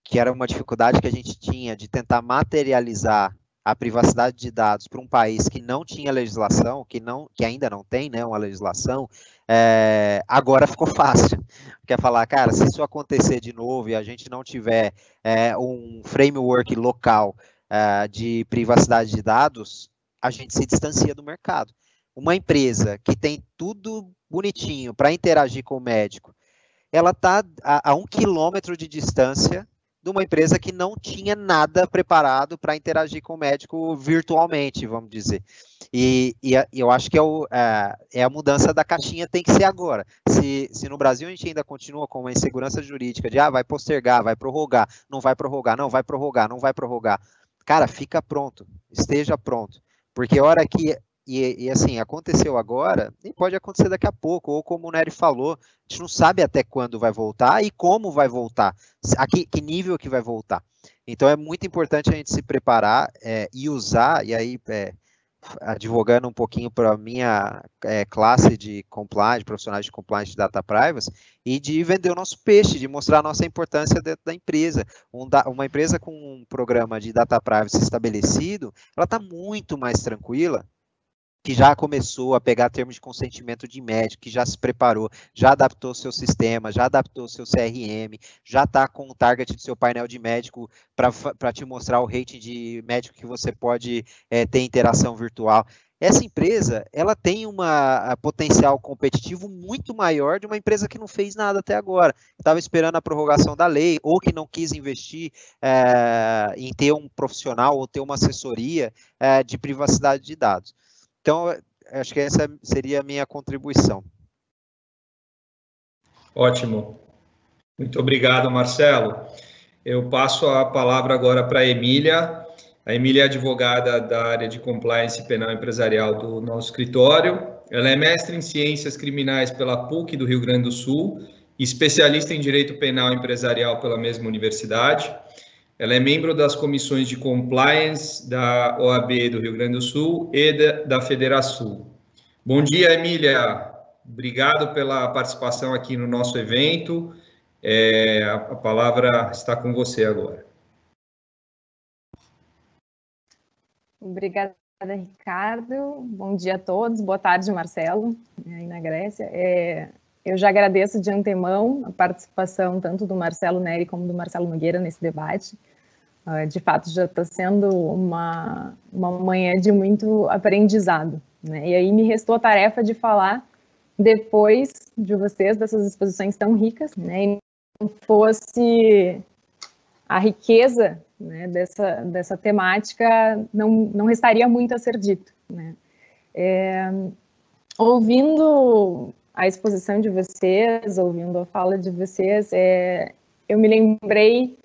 que era uma dificuldade que a gente tinha de tentar materializar a privacidade de dados para um país que não tinha legislação, que, não, que ainda não tem né, uma legislação, é, agora ficou fácil. <laughs> Quer falar, cara, se isso acontecer de novo e a gente não tiver é, um framework local é, de privacidade de dados, a gente se distancia do mercado. Uma empresa que tem tudo bonitinho para interagir com o médico, ela está a, a um quilômetro de distância de uma empresa que não tinha nada preparado para interagir com o médico virtualmente, vamos dizer. E, e, e eu acho que é, o, é, é, a mudança da caixinha tem que ser agora. Se, se no Brasil a gente ainda continua com uma insegurança jurídica de ah, vai postergar, vai prorrogar, não vai prorrogar, não vai prorrogar, não vai prorrogar. Cara, fica pronto, esteja pronto. Porque a hora que e, e, assim, aconteceu agora e pode acontecer daqui a pouco, ou como o Nery falou, a gente não sabe até quando vai voltar e como vai voltar, a que, que nível que vai voltar. Então é muito importante a gente se preparar é, e usar, e aí é, advogando um pouquinho para a minha é, classe de compliance, profissionais de compliance de data privacy, e de vender o nosso peixe, de mostrar a nossa importância dentro da empresa. Um da, uma empresa com um programa de data privacy estabelecido, ela está muito mais tranquila que já começou a pegar termos de consentimento de médico, que já se preparou, já adaptou seu sistema, já adaptou seu CRM, já está com o target do seu painel de médico para te mostrar o rating de médico que você pode é, ter interação virtual. Essa empresa, ela tem uma potencial competitivo muito maior de uma empresa que não fez nada até agora. Estava esperando a prorrogação da lei, ou que não quis investir é, em ter um profissional ou ter uma assessoria é, de privacidade de dados. Então, acho que essa seria a minha contribuição. Ótimo. Muito obrigado, Marcelo. Eu passo a palavra agora para a Emília. A Emília é advogada da área de compliance penal empresarial do nosso escritório. Ela é mestre em ciências criminais pela PUC do Rio Grande do Sul, especialista em direito penal empresarial pela mesma universidade. Ela é membro das comissões de compliance da OAB do Rio Grande do Sul e da, da Federação. Bom dia, Emília. Obrigado pela participação aqui no nosso evento. É, a, a palavra está com você agora. Obrigada, Ricardo. Bom dia a todos. Boa tarde, Marcelo, aí na Grécia. É, eu já agradeço de antemão a participação tanto do Marcelo Neri como do Marcelo Nogueira nesse debate. Ah, de fato, já está sendo uma, uma manhã de muito aprendizado. Né? E aí me restou a tarefa de falar depois de vocês dessas exposições tão ricas, né? E não fosse a riqueza né, dessa, dessa temática não, não restaria muito a ser dito. Né. É, ouvindo a exposição de vocês, ouvindo a fala de vocês, é, eu me lembrei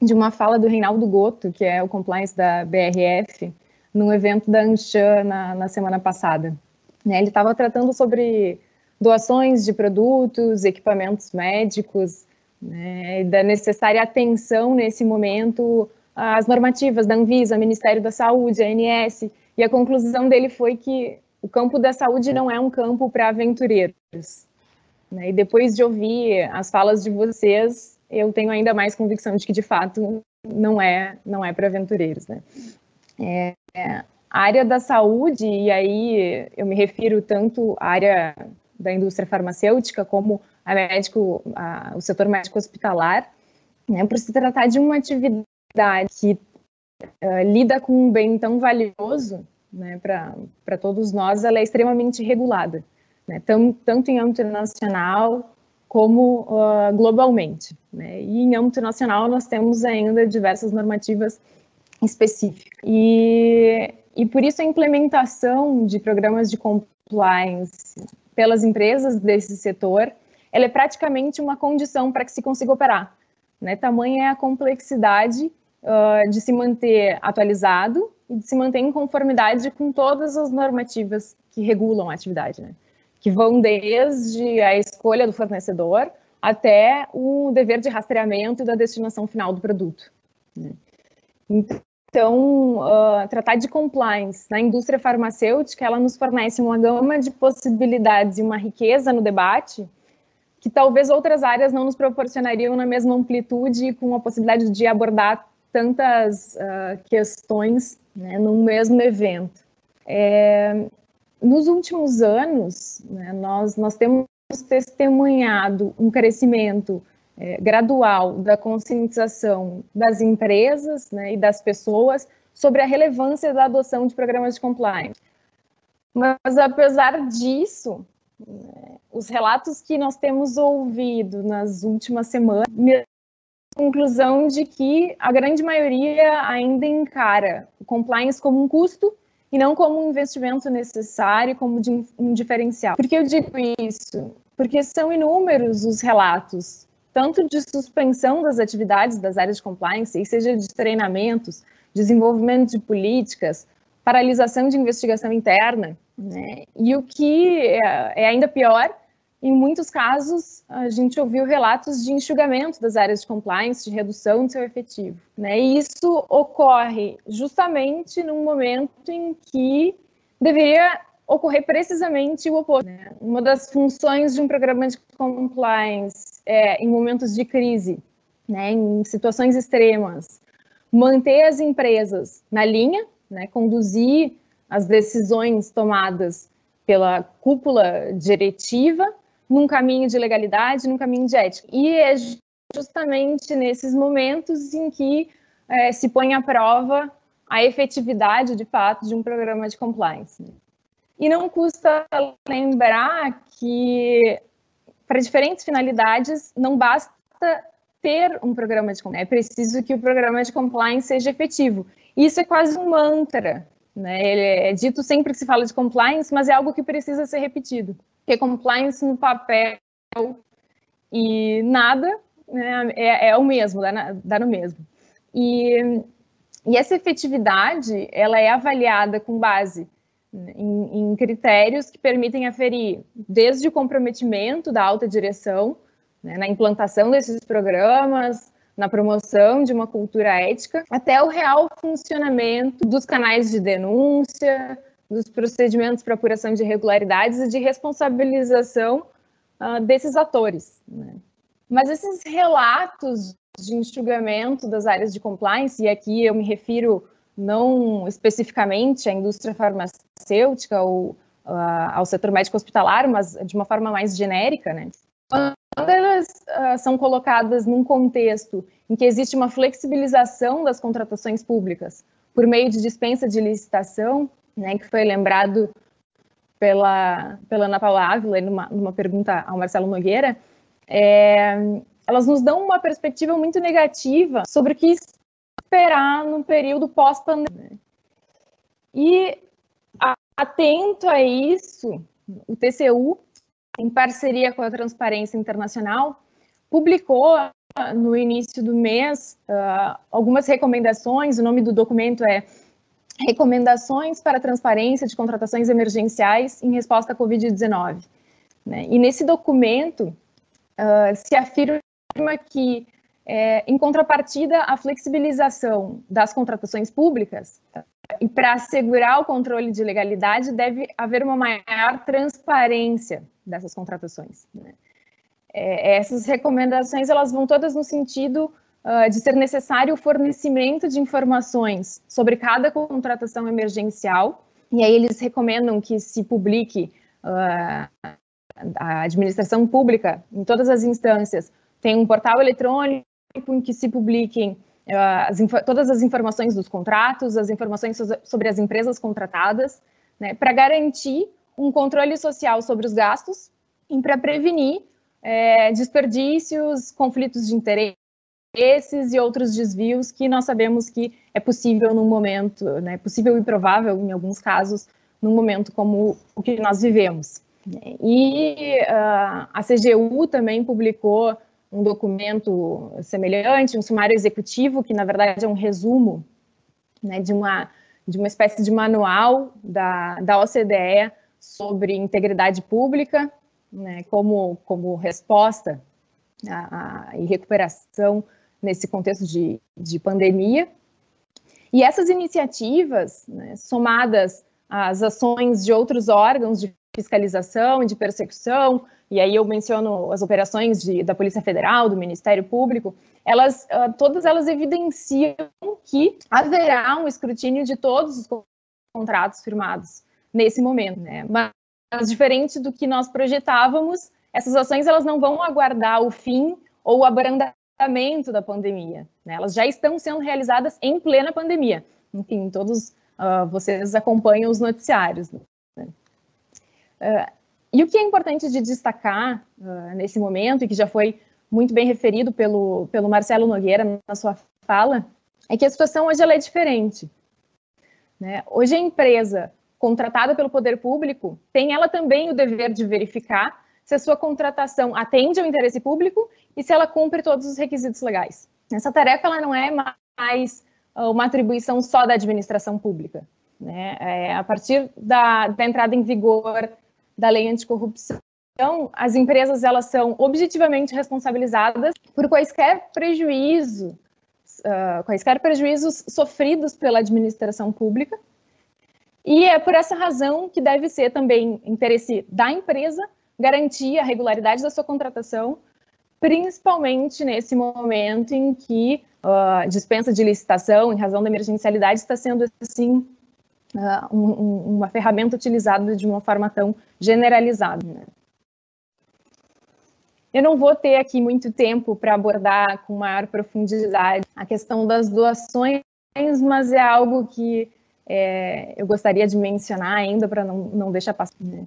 de uma fala do Reinaldo Goto, que é o compliance da BRF, num evento da Anshan na, na semana passada. Né, ele estava tratando sobre doações de produtos, equipamentos médicos, né, da necessária atenção nesse momento às normativas da Anvisa, Ministério da Saúde, ANS, e a conclusão dele foi que o campo da saúde não é um campo para aventureiros. Né, e depois de ouvir as falas de vocês, eu tenho ainda mais convicção de que, de fato, não é, não é para aventureiros. Né. É, é, a área da saúde, e aí eu me refiro tanto à área da indústria farmacêutica como a médico, a, o setor médico hospitalar, né, por se tratar de uma atividade que uh, lida com um bem tão valioso né, para todos nós, ela é extremamente regulada, né, tão, tanto em âmbito nacional como uh, globalmente. Né, e em âmbito nacional nós temos ainda diversas normativas específicas. E, e por isso a implementação de programas de compliance pelas empresas desse setor ela é praticamente uma condição para que se consiga operar. Né? Tamanha é a complexidade uh, de se manter atualizado e de se manter em conformidade com todas as normativas que regulam a atividade, né? que vão desde a escolha do fornecedor até o dever de rastreamento e da destinação final do produto. Né? Então, uh, tratar de compliance na indústria farmacêutica, ela nos fornece uma gama de possibilidades e uma riqueza no debate que talvez outras áreas não nos proporcionariam na mesma amplitude e com a possibilidade de abordar tantas uh, questões né, num mesmo evento. É, nos últimos anos, né, nós, nós temos testemunhado um crescimento é, gradual da conscientização das empresas né, e das pessoas sobre a relevância da adoção de programas de compliance. Mas, apesar disso, os relatos que nós temos ouvido nas últimas semanas, conclusão de que a grande maioria ainda encara o compliance como um custo e não como um investimento necessário, como um diferencial. Por que eu digo isso? Porque são inúmeros os relatos, tanto de suspensão das atividades das áreas de compliance, seja de treinamentos, desenvolvimento de políticas, paralisação de investigação interna, né? E o que é, é ainda pior, em muitos casos, a gente ouviu relatos de enxugamento das áreas de compliance, de redução do seu efetivo. Né? E isso ocorre justamente num momento em que deveria ocorrer precisamente o oposto. Né? Uma das funções de um programa de compliance é, em momentos de crise, né, em situações extremas, manter as empresas na linha, né, conduzir as decisões tomadas pela cúpula diretiva num caminho de legalidade, num caminho de ética. E é justamente nesses momentos em que é, se põe à prova a efetividade, de fato, de um programa de compliance. E não custa lembrar que, para diferentes finalidades, não basta ter um programa de compliance, é preciso que o programa de compliance seja efetivo. Isso é quase um mantra né? Ele é dito sempre que se fala de compliance, mas é algo que precisa ser repetido. Porque compliance no papel e nada né, é, é, o mesmo, dá, dá no mesmo. E, e, essa efetividade ela é avaliada com base em, em critérios que permitem aferir desde o comprometimento da alta direção, né, na implantação desses programas, na promoção de uma cultura ética, até o real funcionamento dos canais de denúncia, dos procedimentos para apuração de irregularidades e de responsabilização uh, desses atores. Né? Mas esses relatos de enxugamento das áreas de compliance, e aqui eu me refiro não especificamente à indústria farmacêutica ou uh, ao setor médico hospitalar, mas de uma forma mais genérica, né? Quando elas uh, são colocadas num contexto em que existe uma flexibilização das contratações públicas por meio de dispensa de licitação, né, que foi lembrado pela, pela Ana Paula Ávila numa, numa pergunta ao Marcelo Nogueira, é, elas nos dão uma perspectiva muito negativa sobre o que esperar no período pós-pandemia. E atento a isso, o TCU, em parceria com a Transparência Internacional, publicou no início do mês uh, algumas recomendações. O nome do documento é Recomendações para Transparência de Contratações Emergenciais em Resposta à Covid-19. Né? E nesse documento uh, se afirma que, é, em contrapartida à flexibilização das contratações públicas, e para assegurar o controle de legalidade, deve haver uma maior transparência dessas contratações. Né? É, essas recomendações elas vão todas no sentido uh, de ser necessário o fornecimento de informações sobre cada contratação emergencial, e aí eles recomendam que se publique uh, a administração pública, em todas as instâncias, tem um portal eletrônico em que se publiquem uh, as todas as informações dos contratos, as informações sobre as empresas contratadas, né, para garantir um controle social sobre os gastos e para prevenir é, desperdícios, conflitos de interesses e outros desvios que nós sabemos que é possível num momento, né, possível e provável em alguns casos, num momento como o que nós vivemos. E uh, a CGU também publicou um documento semelhante, um sumário executivo, que na verdade é um resumo né, de, uma, de uma espécie de manual da, da OCDE sobre integridade pública, né, como, como resposta a, a, e recuperação nesse contexto de, de pandemia. E essas iniciativas, né, somadas às ações de outros órgãos de fiscalização e de persecução, e aí eu menciono as operações de, da Polícia Federal, do Ministério Público, elas, uh, todas elas evidenciam que haverá um escrutínio de todos os contratos firmados nesse momento, né? Mas, mas diferente do que nós projetávamos, essas ações elas não vão aguardar o fim ou o abrandamento da pandemia, né? Elas já estão sendo realizadas em plena pandemia. Enfim, todos uh, vocês acompanham os noticiários. Né? Uh, e o que é importante de destacar uh, nesse momento, e que já foi muito bem referido pelo, pelo Marcelo Nogueira na sua fala, é que a situação hoje é diferente. Né? Hoje a empresa contratada pelo poder público tem ela também o dever de verificar se a sua contratação atende ao interesse público e se ela cumpre todos os requisitos legais. Essa tarefa ela não é mais uma atribuição só da administração pública. Né? É, a partir da, da entrada em vigor da lei anticorrupção, as empresas elas são objetivamente responsabilizadas por quaisquer prejuízo, uh, quaisquer prejuízos sofridos pela administração pública. E é por essa razão que deve ser também interesse da empresa garantir a regularidade da sua contratação, principalmente nesse momento em que a uh, dispensa de licitação, em razão da emergencialidade, está sendo assim uh, um, uma ferramenta utilizada de uma forma tão generalizada. Né? Eu não vou ter aqui muito tempo para abordar com maior profundidade a questão das doações, mas é algo que é, eu gostaria de mencionar ainda para não, não deixar passar. Né?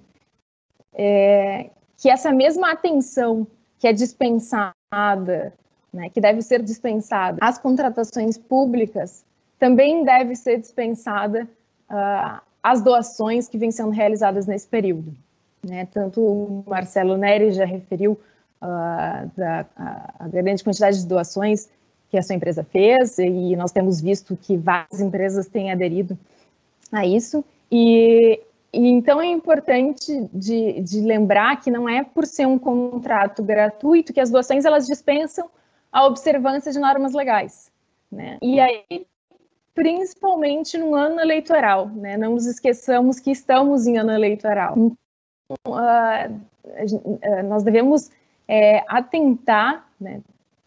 É, que essa mesma atenção que é dispensada, né, que deve ser dispensada às contratações públicas, também deve ser dispensada uh, as doações que vêm sendo realizadas nesse período. Né? Tanto o Marcelo Neri já referiu uh, da, a, a grande quantidade de doações que a sua empresa fez, e nós temos visto que várias empresas têm aderido a isso. E, então é importante de, de, lembrar que não é por ser um contrato gratuito que as doações elas dispensam a observância de normas legais. Né? E aí principalmente no ano eleitoral, né? Não nos esqueçamos que estamos em ano eleitoral. Então, uh, nós devemos é, atentar, né,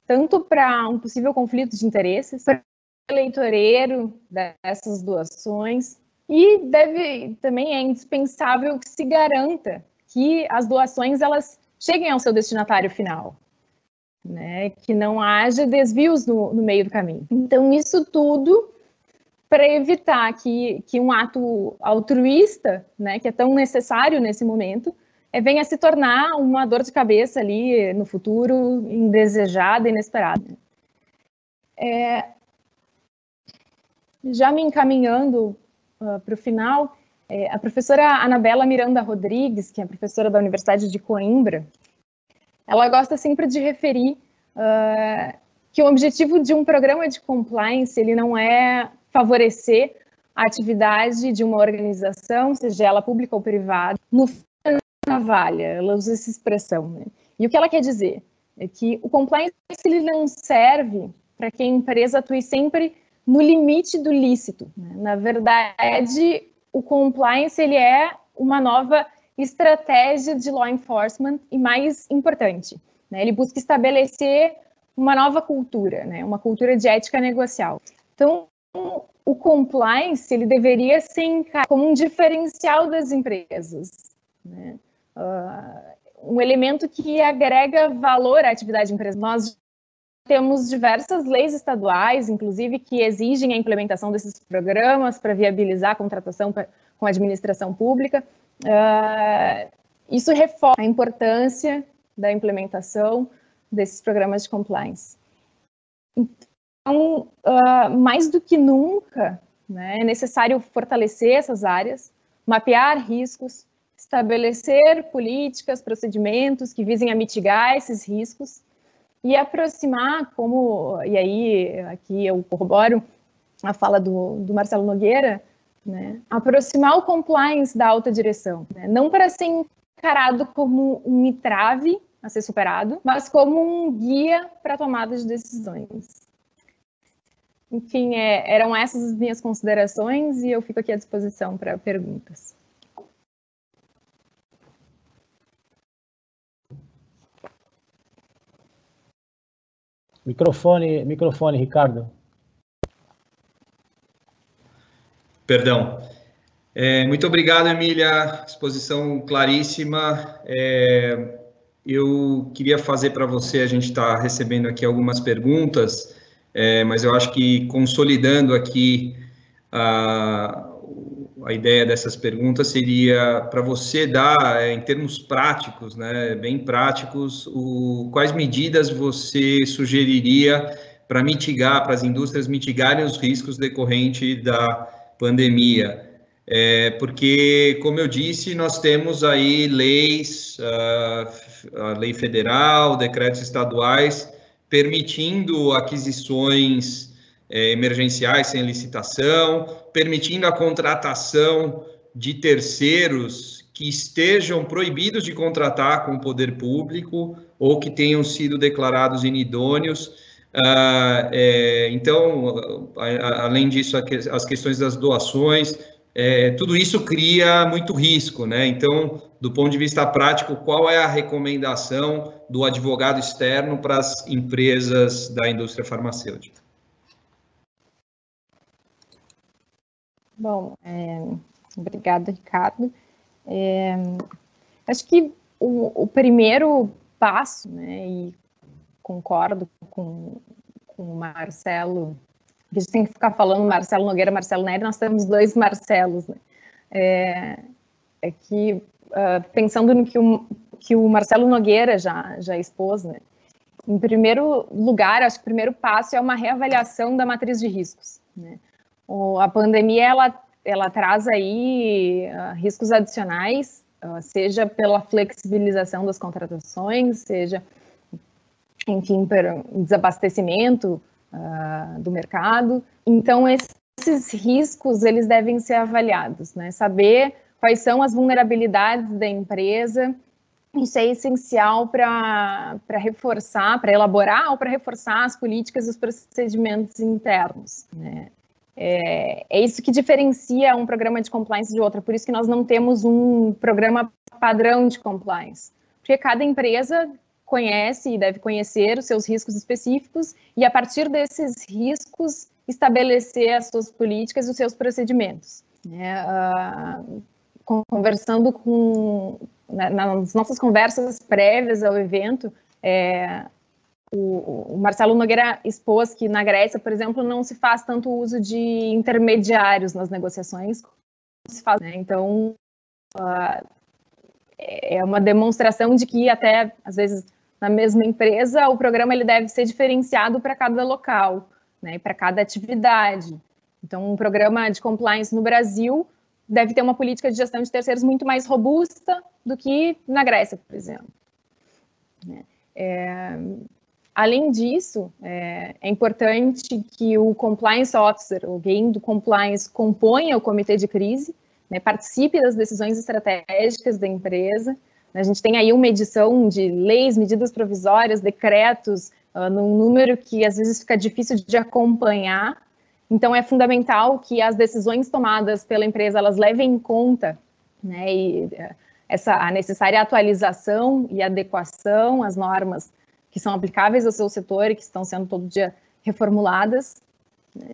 tanto para um possível conflito de interesses, para o eleitoreiro dessas doações, e deve também é indispensável que se garanta que as doações elas cheguem ao seu destinatário final, né, que não haja desvios no, no meio do caminho. Então, isso tudo para evitar que, que um ato altruísta, né, que é tão necessário nesse momento, é, venha se tornar uma dor de cabeça ali no futuro, indesejada, inesperada. É, já me encaminhando uh, para o final, é, a professora Anabela Miranda Rodrigues, que é professora da Universidade de Coimbra, ela gosta sempre de referir uh, que o objetivo de um programa de compliance ele não é favorecer a atividade de uma organização, seja ela pública ou privada, no navalha, ela usa essa expressão. Né? E o que ela quer dizer é que o compliance ele não serve para que a empresa atue sempre no limite do lícito. Né? Na verdade, o compliance ele é uma nova estratégia de law enforcement e mais importante, né? ele busca estabelecer uma nova cultura, né? uma cultura de ética negocial. Então, o compliance ele deveria ser como um diferencial das empresas, né? uh, um elemento que agrega valor à atividade empresa. Nós temos diversas leis estaduais, inclusive, que exigem a implementação desses programas para viabilizar a contratação com a administração pública. Uh, isso reforça a importância da implementação desses programas de compliance. Então, uh, mais do que nunca, né, é necessário fortalecer essas áreas, mapear riscos, estabelecer políticas, procedimentos que visem a mitigar esses riscos e aproximar, como, e aí aqui eu corroboro a fala do, do Marcelo Nogueira, né, aproximar o compliance da alta direção, né, não para ser encarado como um entrave a ser superado, mas como um guia para tomada de decisões. Enfim, é, eram essas as minhas considerações e eu fico aqui à disposição para perguntas. Microfone, microfone, Ricardo. Perdão. É, muito obrigado, Emília. Exposição claríssima. É, eu queria fazer para você, a gente está recebendo aqui algumas perguntas, é, mas eu acho que consolidando aqui a, a ideia dessas perguntas seria para você dar, é, em termos práticos, né, bem práticos, o, quais medidas você sugeriria para mitigar, para as indústrias mitigarem os riscos decorrentes da pandemia? É, porque, como eu disse, nós temos aí leis, a, a lei federal, decretos estaduais, permitindo aquisições é, emergenciais sem licitação, permitindo a contratação de terceiros que estejam proibidos de contratar com o poder público ou que tenham sido declarados inidôneos. Ah, é, então, a, a, além disso, as questões das doações, é, tudo isso cria muito risco, né? Então, do ponto de vista prático, qual é a recomendação do advogado externo para as empresas da indústria farmacêutica? Bom, é, obrigada, Ricardo. É, acho que o, o, primeiro passo, né, e concordo com, com o Marcelo, que a gente tem que ficar falando Marcelo Nogueira, Marcelo Nery, nós temos dois Marcelos, né? É, é que, uh, pensando no que o, que o Marcelo Nogueira já, já expôs, né? Em primeiro lugar, acho que o primeiro passo é uma reavaliação da matriz de riscos, né? A pandemia ela, ela traz aí uh, riscos adicionais, uh, seja pela flexibilização das contratações, seja, enfim, pelo desabastecimento uh, do mercado. Então, esses riscos eles devem ser avaliados, né? Saber quais são as vulnerabilidades da empresa. Isso é essencial para reforçar, para elaborar ou para reforçar as políticas e os procedimentos internos. Né? É, é, isso que diferencia um programa de compliance de outro, por isso que nós não temos um programa padrão de compliance. Porque cada empresa conhece e deve conhecer os seus riscos específicos e, a partir desses riscos, estabelecer as suas políticas e os seus procedimentos. Uh, conversando com, nas nossas conversas prévias ao evento, é, o, o, Marcelo Nogueira expôs que na Grécia, por exemplo, não se faz tanto uso de intermediários nas negociações faz, né? Então, uh, é uma demonstração de que até, às vezes, na mesma empresa, o programa ele deve ser diferenciado para cada local, né? Para cada atividade. Então, um programa de compliance no Brasil deve ter uma política de gestão de terceiros muito mais robusta do que na Grécia, por exemplo. Né? É, além disso, é, é, importante que o compliance officer, alguém do compliance, componha o comitê de crise, né, participe das decisões estratégicas da empresa. A gente tem aí uma edição de leis, medidas provisórias, decretos, uh, num número que às vezes fica difícil de acompanhar, então, é fundamental que as decisões tomadas pela empresa elas levem em conta né, e, eh, essa, a necessária atualização e adequação às normas que são aplicáveis ao seu setor e que estão sendo todo dia reformuladas. Né.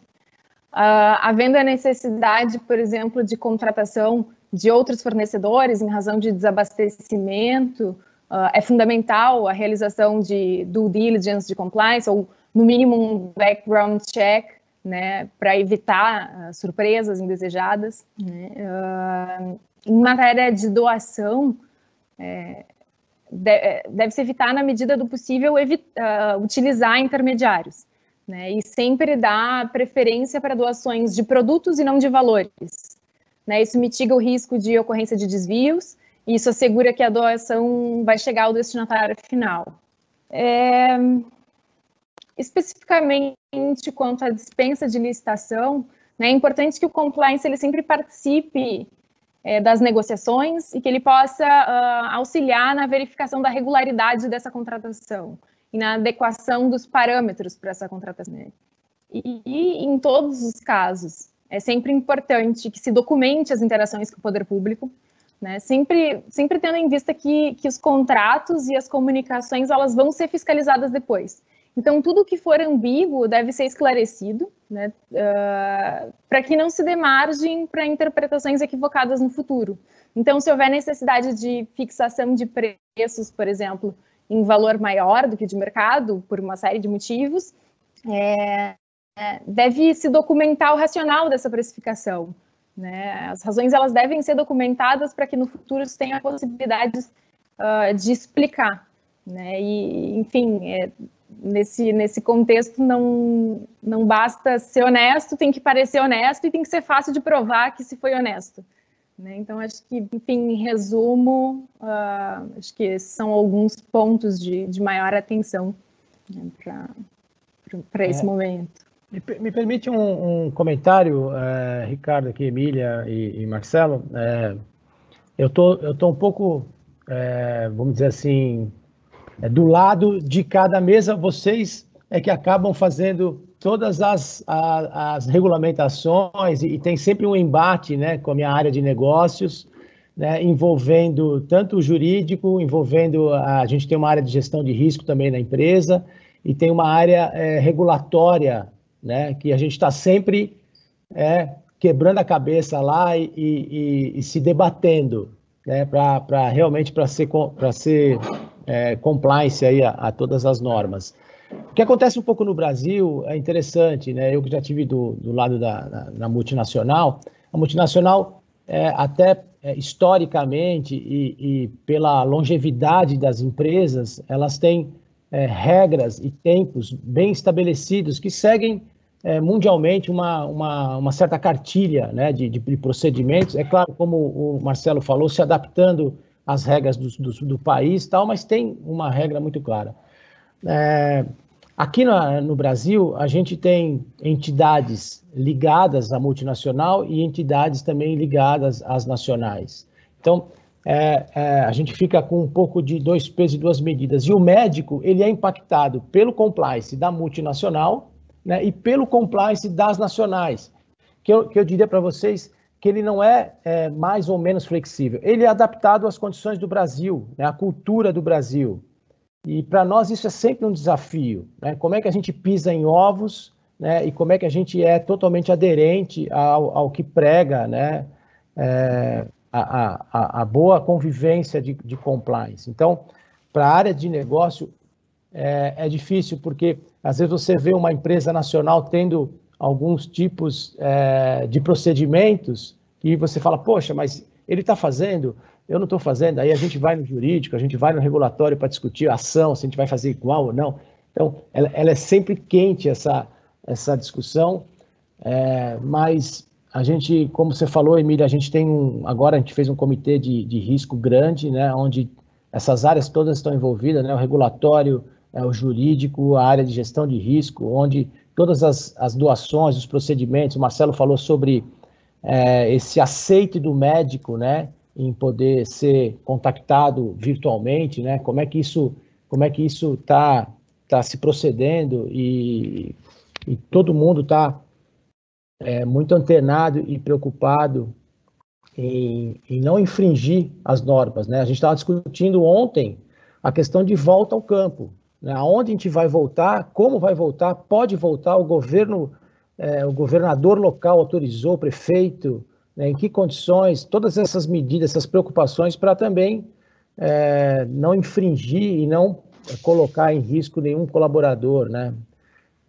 Uh, havendo a necessidade, por exemplo, de contratação de outros fornecedores em razão de desabastecimento, uh, é fundamental a realização de due diligence de compliance, ou no mínimo um background check né, para evitar uh, surpresas indesejadas. Né? Em matéria de doação, é deve-se evitar, na medida do possível, uh, utilizar intermediários. Né, e sempre dar preferência para doações de produtos e não de valores. Né, isso mitiga o risco de ocorrência de desvios e isso assegura que a doação vai chegar ao destinatário final. É, especificamente quanto à dispensa de licitação, né, é importante que o compliance ele sempre participe é, das negociações e que ele possa uh, auxiliar na verificação da regularidade dessa contratação e na adequação dos parâmetros para essa contratação. E, e, em todos os casos, é sempre importante que se documente as interações com o poder público, né, sempre, sempre tendo em vista que, que os contratos e as comunicações elas vão ser fiscalizadas depois. Então, tudo que for ambíguo deve ser esclarecido, né, uh, para que não se dê margem para interpretações equivocadas no futuro. Então, se houver necessidade de fixação de preços, por exemplo, em valor maior do que de mercado, por uma série de motivos, é, é, deve se documentar o racional dessa precificação. Né? As razões elas devem ser documentadas para que no futuro se tenha possibilidades uh, de explicar. Né? E, enfim, é, nesse, nesse contexto não, não basta ser honesto, tem que parecer honesto e tem que ser fácil de provar que se foi honesto. Né? Então, acho que, enfim, em resumo, uh, acho que são alguns pontos de, de maior atenção né, para esse é. momento. Me, me permite um, um comentário, uh, Ricardo, aqui, Emília e, e Marcelo. Uh, eu tô, eu tô um pouco, é, vamos dizer assim, é, do lado de cada mesa, vocês é que acabam fazendo todas as, as regulamentações e, e, tem sempre um embate né, com a minha área de negócios, né, envolvendo tanto o jurídico, envolvendo a, a, gente tem uma área de gestão de risco também na empresa e tem uma área é, regulatória, né, que a gente está sempre é, quebrando a cabeça lá e, e, e se debatendo, né, para realmente para ser, ser é, compliance aí a, a, todas as normas. O que acontece um pouco no Brasil é interessante, né? Eu que já tive do, do lado da, da, da multinacional, a multinacional é, até é, historicamente e, e, pela longevidade das empresas, elas têm é, regras e tempos bem estabelecidos que seguem é, mundialmente uma, uma, uma, certa cartilha né, de, de, procedimentos. É claro, como o Marcelo falou, se adaptando as regras do, do, do país tal, mas tem uma regra muito clara. É, aqui no, no, Brasil, a gente tem entidades ligadas à multinacional e entidades também ligadas às nacionais. Então, é, é, a gente fica com um pouco de dois pesos e duas medidas. E o médico, ele é impactado pelo compliance da multinacional né, e pelo compliance das nacionais. Que eu, que eu diria para vocês que ele não é, é, mais ou menos flexível. Ele é adaptado às condições do Brasil, né, à cultura do Brasil. E para nós isso é sempre um desafio. Né? Como é que a gente pisa em ovos né, e como é que a gente é totalmente aderente ao, ao que prega né, é, a, a, a, boa convivência de, de compliance. Então, para a área de negócio é, é difícil, porque às vezes você vê uma empresa nacional tendo alguns tipos é, de procedimentos e você fala, poxa, mas ele está fazendo, eu não estou fazendo. Aí a gente vai no jurídico, a gente vai no regulatório para discutir a ação, se a gente vai fazer igual ou não. Então, ela, ela é sempre quente essa, essa discussão. É, mas a gente, como você falou, Emília, a gente tem um, agora a gente fez um comitê de, de risco grande, né, onde essas áreas todas estão envolvidas, né, o regulatório, é, o jurídico, a área de gestão de risco, onde todas as, as doações, os procedimentos, o Marcelo falou sobre é, esse aceite do médico, né, em poder ser contactado virtualmente, né, como é que isso, como é que isso está tá se procedendo e, e todo mundo está é, muito antenado e preocupado em, em, não infringir as normas, né? A gente estava discutindo ontem a questão de volta ao campo, né? Aonde a gente vai voltar, como vai voltar, pode voltar, o governo, é, o governador local autorizou, o prefeito, né? em que condições, todas essas medidas, essas preocupações para também é, não infringir e não colocar em risco nenhum colaborador, né?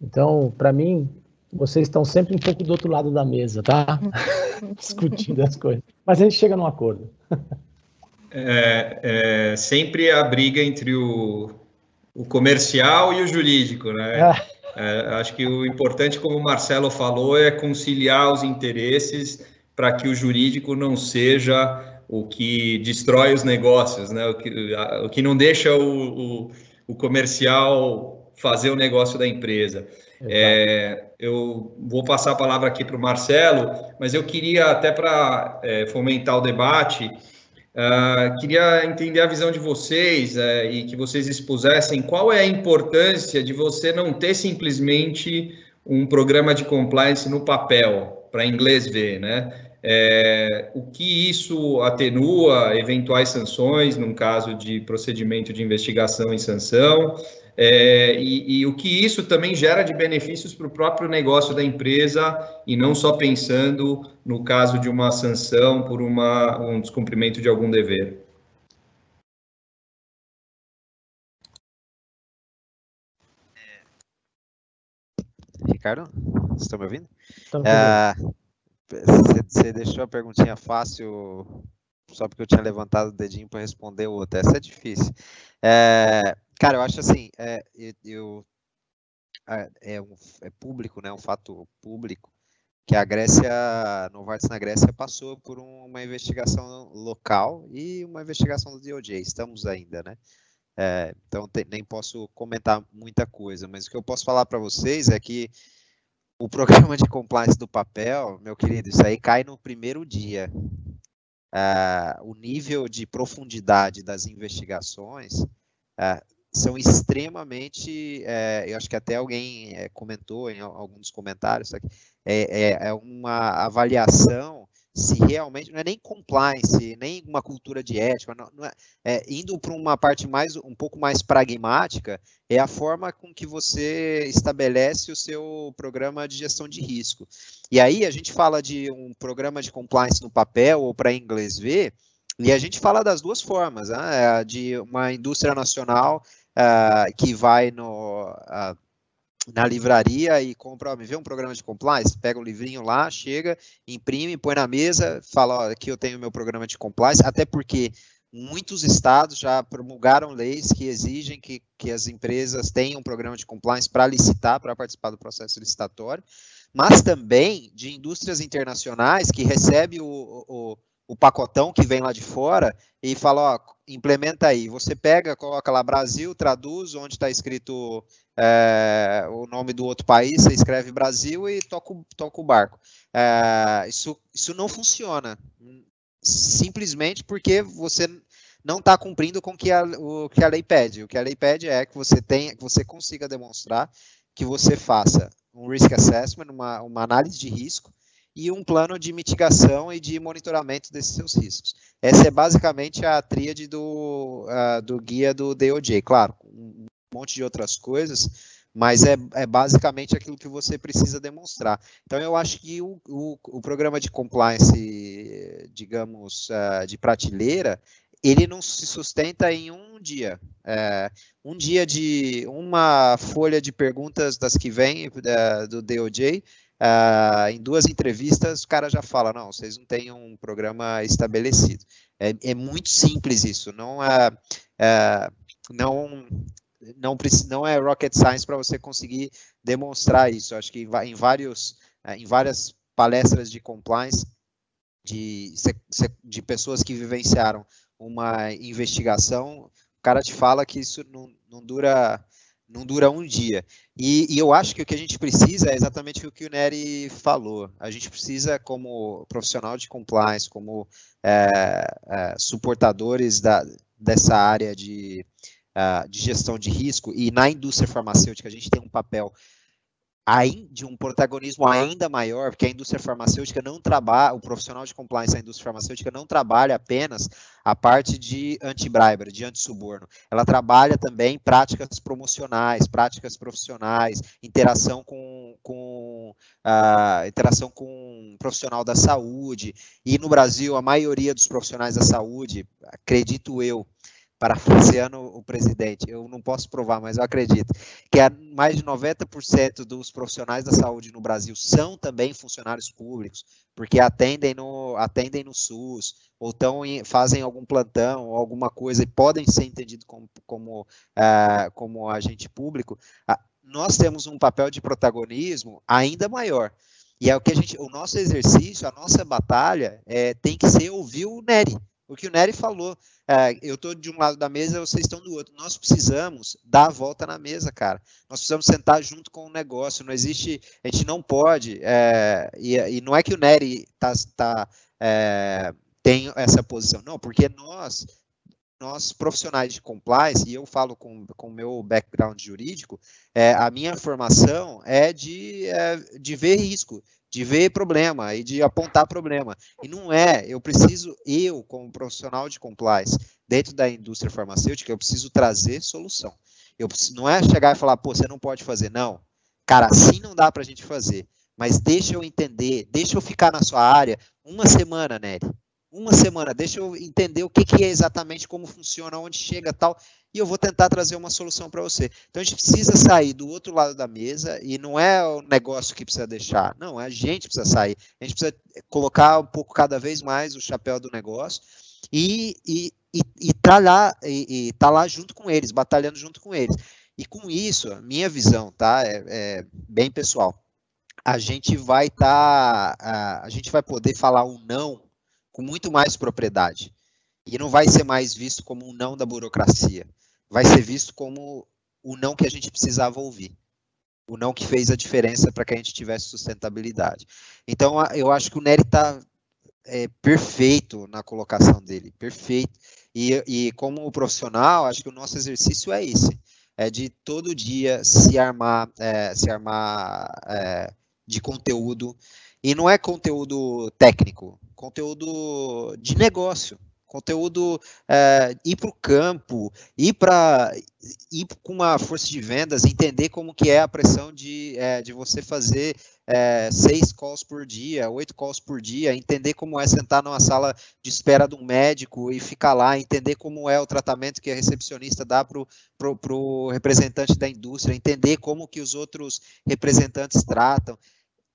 Então, para mim, vocês estão sempre um pouco do outro lado da mesa, tá? <laughs> Discutindo as coisas. Mas a gente chega num acordo. É, é, sempre a briga entre o, o comercial e o jurídico, né? É. É, acho que o importante, como o Marcelo falou, é conciliar os interesses para que o jurídico não seja o que destrói os negócios, né? O que, o que não deixa o, o, o comercial fazer o negócio da empresa. É, eu vou passar a palavra aqui para o Marcelo, mas eu queria, até para é, fomentar o debate, uh, queria entender a visão de vocês uh, e que vocês expusessem qual é a importância de você não ter simplesmente um programa de compliance no papel, para inglês ver, né? É, o que isso atenua eventuais sanções, num caso de procedimento de investigação e sanção, é, e, e, o que isso também gera de benefícios para o próprio negócio da empresa e não só pensando no caso de uma sanção por uma, um descumprimento de algum dever. Ricardo, vocês estão me ouvindo? Você é, deixou a perguntinha fácil só porque eu tinha levantado o dedinho para responder outra. Essa é difícil. É, Cara, eu acho assim, é, eu, é, é, um, é público, né, um fato público, que a Grécia, Novartis na Grécia passou por uma investigação local e uma investigação do DOJ, estamos ainda, né? É, então te, nem posso comentar muita coisa, mas o que eu posso falar para vocês é que o <laughs> programa de compliance do papel, meu querido, isso aí cai no primeiro dia. É, o nível de profundidade das investigações é, são extremamente, é, eu acho que até alguém é, comentou em algum dos comentários, é, é, é, uma avaliação se realmente, não é nem compliance, nem uma cultura de ética, não, não é, é, indo para uma parte mais, um pouco mais pragmática, é a forma com que você estabelece o seu programa de gestão de risco. E aí a gente fala de um programa de compliance no papel ou para inglês ver, e a gente fala das duas formas, né? de uma indústria nacional uh, que vai no, uh, na livraria e compra, me vê um programa de compliance, pega o um livrinho lá, chega, imprime, põe na mesa, fala, ó, aqui eu tenho meu programa de compliance, até porque muitos estados já promulgaram leis que exigem que, que as empresas tenham um programa de compliance para licitar, para participar do processo licitatório, mas também de indústrias internacionais que recebem o, o, o pacotão que vem lá de fora e fala, ó, implementa aí. Você pega, coloca lá Brasil, traduz onde está escrito é, o nome do outro país, você escreve Brasil e toca, toca o barco. É, isso, isso não funciona. Simplesmente porque você não está cumprindo com que a, o que a lei pede. O que a lei pede é que você tenha, que você consiga demonstrar que você faça um risk assessment, uma, uma análise de risco, e um plano de mitigação e de monitoramento desses seus riscos. Essa é basicamente a tríade do, uh, do guia do DOJ. Claro, um monte de outras coisas, mas é, é, basicamente aquilo que você precisa demonstrar. Então, eu acho que o, o, o programa de compliance, digamos, uh, de prateleira, ele não se sustenta em um dia. É, um dia de uma folha de perguntas das que vem uh, do DOJ Uh, em duas entrevistas, o cara já fala: não, vocês não têm um programa estabelecido. É, é muito simples isso, não é, não, não, não é rocket science para você conseguir demonstrar isso. Acho que em, vários é, em várias palestras de compliance de, de pessoas que vivenciaram uma investigação, o cara te fala que isso não, não dura não dura um dia. E, e, eu acho que o que a gente precisa é exatamente o que o Nery falou. A gente precisa, como profissional de compliance, como é, é, suportadores da, dessa área de, uh, de gestão de risco, e na indústria farmacêutica a gente tem um papel de um protagonismo ainda maior, porque a indústria farmacêutica não trabalha, o profissional de compliance da indústria farmacêutica não trabalha apenas a parte de anti-bribery, de anti-suborno. Ela trabalha também práticas promocionais, práticas profissionais, interação com, com uh, interação com um profissional da saúde. E no Brasil, a maioria dos profissionais da saúde, acredito eu, parafraseando o presidente, eu não posso provar, mas eu acredito, que mais de 90% dos profissionais da saúde no Brasil são também funcionários públicos, porque atendem no, atendem no SUS, ou tão em, fazem algum plantão, ou alguma coisa, e podem ser entendidos como, como, uh, como agente público, nós temos um papel de protagonismo ainda maior. E é o que a gente, o nosso exercício, a nossa batalha é, tem que ser ouvir o Nery, o que o Nery falou. É, eu estou de um lado da mesa, vocês estão do outro. Nós precisamos dar a volta na mesa, cara. Nós precisamos sentar junto com o negócio. Não existe, a gente não pode. É, e, e, não é que o Nery tá, tá, é, tem essa posição, não, porque nós, nós profissionais de compliance, e eu falo com o meu background jurídico, é, a minha formação é de, é, de ver risco, de ver problema e de apontar problema. E não é, eu preciso, eu, como profissional de compliance, dentro da indústria farmacêutica, eu preciso trazer solução. Eu preciso, não é chegar e falar, pô, você não pode fazer. Não. Cara, assim não dá para a gente fazer. Mas deixa eu entender, deixa eu ficar na sua área uma semana, Nery uma semana, deixa eu entender o que, que é exatamente, como funciona, onde chega tal, e eu vou tentar trazer uma solução para você. Então a gente precisa sair do outro lado da mesa, e não é o negócio que precisa deixar, não, a gente precisa sair, a gente precisa colocar um pouco cada vez mais o chapéu do negócio e, e, e, e tá lá, e, e tá lá junto com eles, batalhando junto com eles. E com isso, minha visão, tá, é, é bem pessoal, a gente vai estar, tá, a, a gente vai poder falar um não com muito mais propriedade. E não vai ser mais visto como um não da burocracia. Vai ser visto como o não que a gente precisava ouvir. O não que fez a diferença para que a gente tivesse sustentabilidade. Então, eu acho que o Nery está é, perfeito na colocação dele, perfeito. E, e como profissional, acho que o nosso exercício é esse, é de todo dia se armar, é, se armar é, de conteúdo e não é conteúdo técnico, conteúdo de negócio, conteúdo é, ir para o campo, ir para ir com uma força de vendas, entender como que é a pressão de, é, de você fazer é, seis calls por dia, oito calls por dia, entender como é sentar numa sala de espera de um médico e ficar lá, entender como é o tratamento que a recepcionista dá para o representante da indústria, entender como que os outros representantes tratam,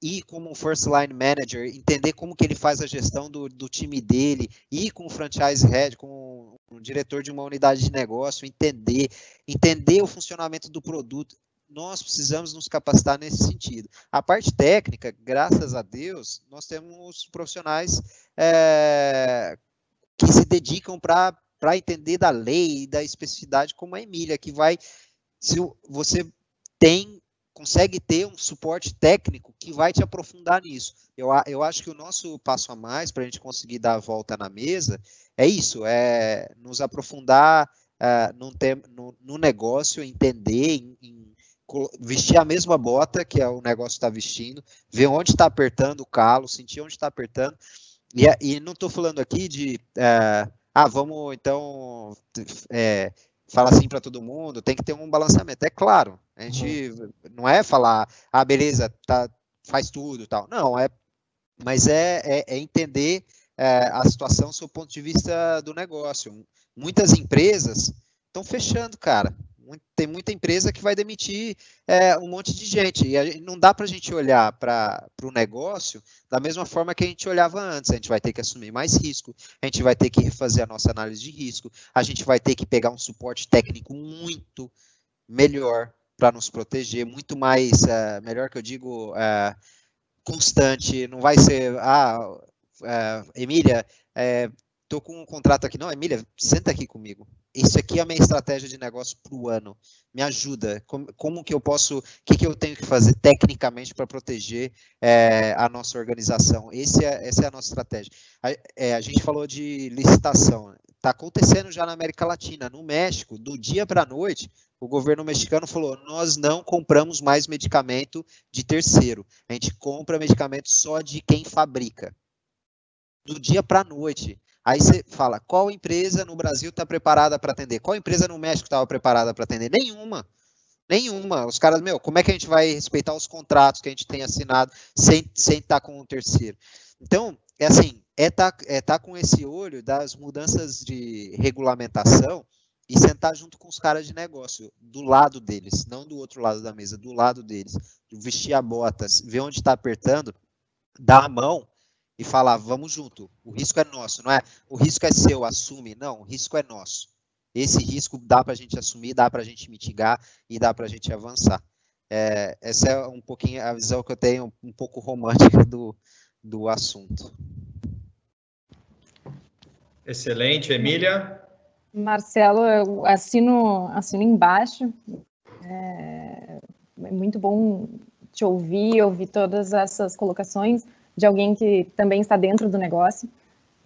ir como first line manager, entender como que ele faz a gestão do, do time dele, ir com o franchise head, com o diretor de uma unidade de negócio, entender, entender o funcionamento do produto. Nós precisamos nos capacitar nesse sentido. A parte técnica, graças a Deus, nós temos profissionais é, que se dedicam para entender da lei e da especificidade, como a Emília, que vai. Se você tem consegue ter um suporte técnico que vai te aprofundar nisso. Eu, eu acho que o nosso passo a mais para a gente conseguir dar a volta na mesa é isso, é nos aprofundar uh, num tem, no, no, negócio, entender, em, em, vestir a mesma bota que é o negócio está vestindo, ver onde está apertando o calo, sentir onde está apertando. E, e não estou falando aqui de, uh, ah, vamos então é, fala assim para todo mundo, tem que ter um balanceamento. É claro, a gente uhum. não é falar, ah, beleza, tá, faz tudo tal. Não, é, mas é, é, é entender é, a situação do ponto de vista do negócio. Muitas empresas estão fechando, cara tem muita empresa que vai demitir é, um monte de gente. E não dá para a gente olhar para o negócio da mesma forma que a gente olhava antes. A gente vai ter que assumir mais risco, a gente vai ter que refazer a nossa análise de risco, a gente vai ter que pegar um suporte técnico muito melhor para nos proteger, muito mais, uh, melhor que eu digo, uh, constante, não vai ser, ah, é, Emília, é, tô com um contrato aqui. Não, Emília, senta aqui comigo. Isso aqui é a minha estratégia de negócio para o ano. Me ajuda. Como, como, que eu posso, o que, que eu tenho que fazer tecnicamente para proteger é, a nossa organização? Esse é, essa é a nossa estratégia. A, é, a gente falou de licitação. Está acontecendo já na América Latina. No México, do dia para a noite, o governo mexicano falou: nós não compramos mais medicamento de terceiro. A gente compra medicamento só de quem fabrica. Do dia para a noite. Aí você fala, qual empresa no Brasil está preparada para atender? Qual empresa no México estava preparada para atender? Nenhuma. Nenhuma. Os caras, meu, como é que a gente vai respeitar os contratos que a gente tem assinado sem estar tá com um terceiro? Então, é assim, é estar tá, é tá com esse olho das mudanças de regulamentação e sentar junto com os caras de negócio, do lado deles, não do outro lado da mesa, do lado deles. Vestir a bota, ver onde está apertando, dar a mão e falar, vamos junto, o risco é nosso, não é? O risco é seu, assume. Não, o risco é nosso. Esse risco dá para a gente assumir, dá para a gente mitigar e dá para a gente avançar. É, essa é um pouquinho a visão que eu tenho, um pouco romântica do, do assunto. Excelente, Emília. Marcelo, eu assino, assino embaixo. É, é muito bom te ouvir, ouvir todas essas colocações de alguém que também está dentro do negócio.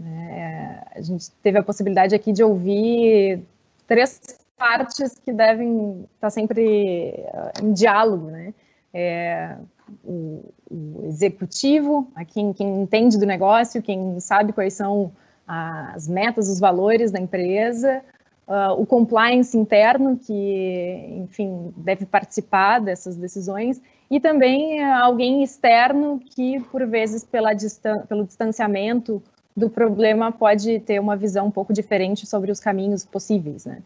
É, a gente teve a possibilidade aqui de ouvir três partes que devem estar sempre eh, em diálogo, né? É, o, o, executivo, a quem, quem entende do negócio, quem sabe quais são as metas, os valores da empresa, uh, o compliance interno, que, enfim, deve participar dessas decisões, e também uh, alguém externo que, por vezes, pela distan pelo distanciamento do problema, pode ter uma visão um pouco diferente sobre os caminhos possíveis, né?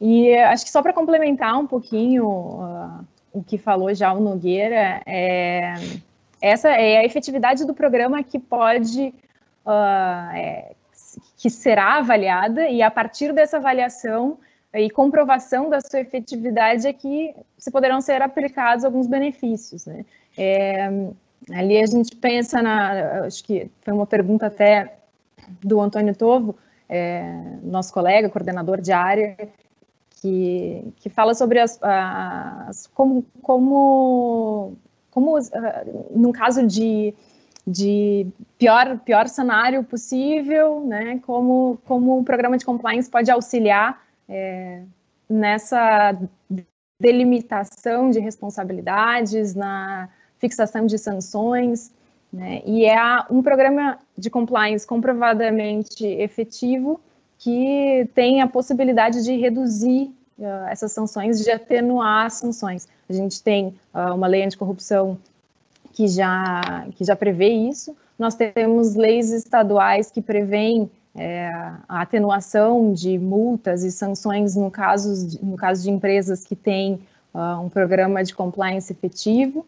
E acho que só para complementar um pouquinho uh, o que falou já o Nogueira, é, essa é a efetividade do programa que pode uh, é, que será avaliada e a partir dessa avaliação e comprovação da sua efetividade é que se poderão ser aplicados alguns benefícios. Né? É, ali a gente pensa na, acho que foi uma pergunta até do Antônio Tovo, é, nosso colega, coordenador de área, que, que fala sobre as, as como, como, como, uh, num caso de de pior, pior cenário possível, né? Como, como o programa de compliance pode auxiliar é, nessa delimitação de responsabilidades, na fixação de sanções, né? E é um programa de compliance comprovadamente efetivo que tem a possibilidade de reduzir uh, essas sanções, de atenuar as sanções. A gente tem uh, uma lei anticorrupção que já, que já prevê isso. Nós temos leis estaduais que prevêem é, a atenuação de multas e sanções no caso de, no caso de empresas que têm uh, um programa de compliance efetivo.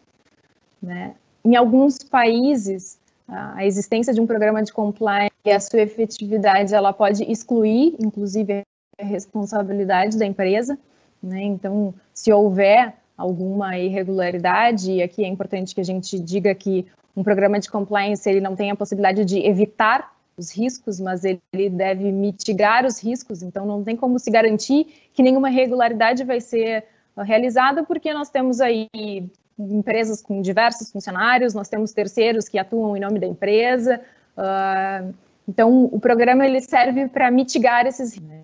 Né? Em alguns países, a existência de um programa de compliance e a sua efetividade ela pode excluir, inclusive, a responsabilidade da empresa. Né? Então, se houver alguma irregularidade, e aqui é importante que a gente diga que um programa de compliance ele não tem a possibilidade de evitar os riscos, mas ele deve mitigar os riscos, então não tem como se garantir que nenhuma irregularidade vai ser realizada, porque nós temos aí empresas com diversos funcionários, nós temos terceiros que atuam em nome da empresa, uh, então o programa ele serve para mitigar esses riscos. Né?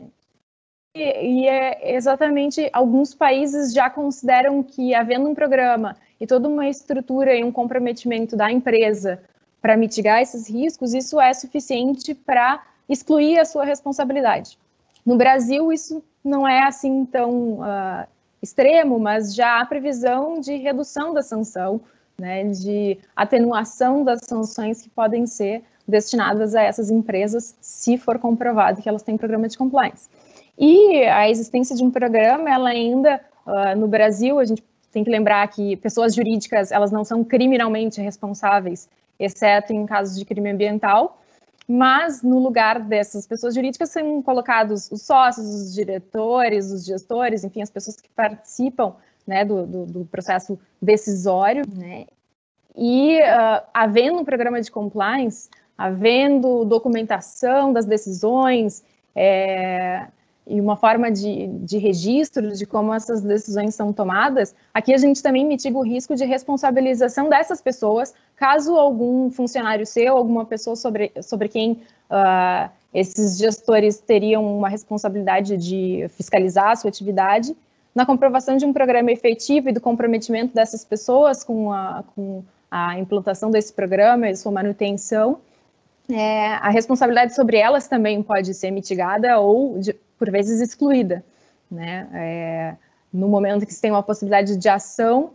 E, é exatamente alguns países já consideram que, havendo um programa e toda uma estrutura e um comprometimento da empresa para mitigar esses riscos, isso é suficiente para excluir a sua responsabilidade. No Brasil, isso não é assim tão uh, extremo, mas já há previsão de redução da sanção, né, de atenuação das sanções que podem ser destinadas a essas empresas, se for comprovado que elas têm programa de compliance. E a existência de um programa, ela ainda, uh, no Brasil, a gente tem que lembrar que pessoas jurídicas, elas não são criminalmente responsáveis, exceto em casos de crime ambiental, mas no lugar dessas pessoas jurídicas são colocados os sócios, os diretores, os gestores, enfim, as pessoas que participam né, do, do, do processo decisório, né? e uh, havendo um programa de compliance, havendo documentação das decisões é, e uma forma de, de registro de como essas decisões são tomadas, aqui a gente também mitiga o risco de responsabilização dessas pessoas, caso algum funcionário seu, alguma pessoa sobre, sobre quem uh, esses gestores teriam uma responsabilidade de fiscalizar a sua atividade, na comprovação de um programa efetivo e do comprometimento dessas pessoas com a, com a implantação desse programa e sua manutenção, é, a responsabilidade sobre elas também pode ser mitigada ou, de, por vezes, excluída. Né? É, no momento que se tem uma possibilidade de ação,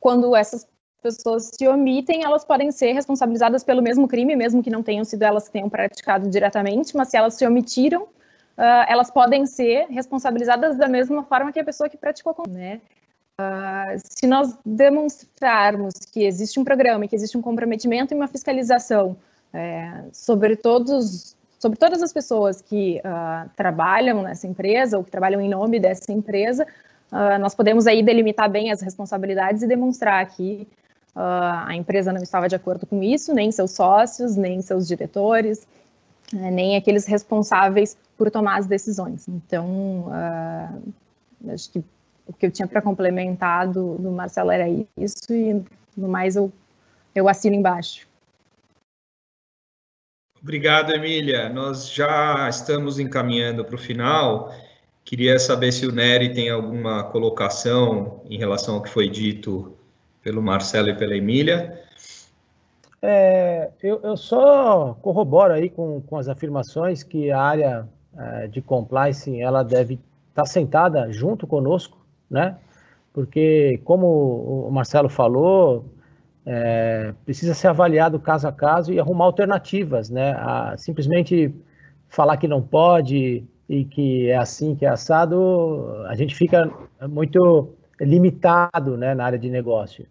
quando essas pessoas se omitem, elas podem ser responsabilizadas pelo mesmo crime, mesmo que não tenham sido elas que tenham praticado diretamente, mas se elas se omitiram, uh, elas podem ser responsabilizadas da mesma forma que a pessoa que praticou, né? Uh, se nós demonstrarmos que existe um programa, que existe um comprometimento e uma fiscalização é, sobre todos sobre todas as pessoas que uh, trabalham nessa empresa ou que trabalham em nome dessa empresa, uh, nós podemos aí delimitar bem as responsabilidades e demonstrar que uh, a empresa não estava de acordo com isso, nem seus sócios, nem seus diretores, né, nem aqueles responsáveis por tomar as decisões. Então, acho que o que eu tinha para complementar do, do Marcelo era isso, e no mais eu, eu assino embaixo. Obrigado, Emília. Nós já estamos encaminhando para o final. Queria saber se o Nery tem alguma colocação em relação ao que foi dito pelo Marcelo e pela Emília. É, eu, eu, só corroboro aí com, com as afirmações que a área é, de compliance ela deve estar tá sentada junto conosco, né? Porque, como o Marcelo falou, é, precisa ser avaliado caso a caso e arrumar alternativas, né? A, simplesmente falar que não pode e que é assim, que é assado, a gente fica muito limitado né, na área de negócio.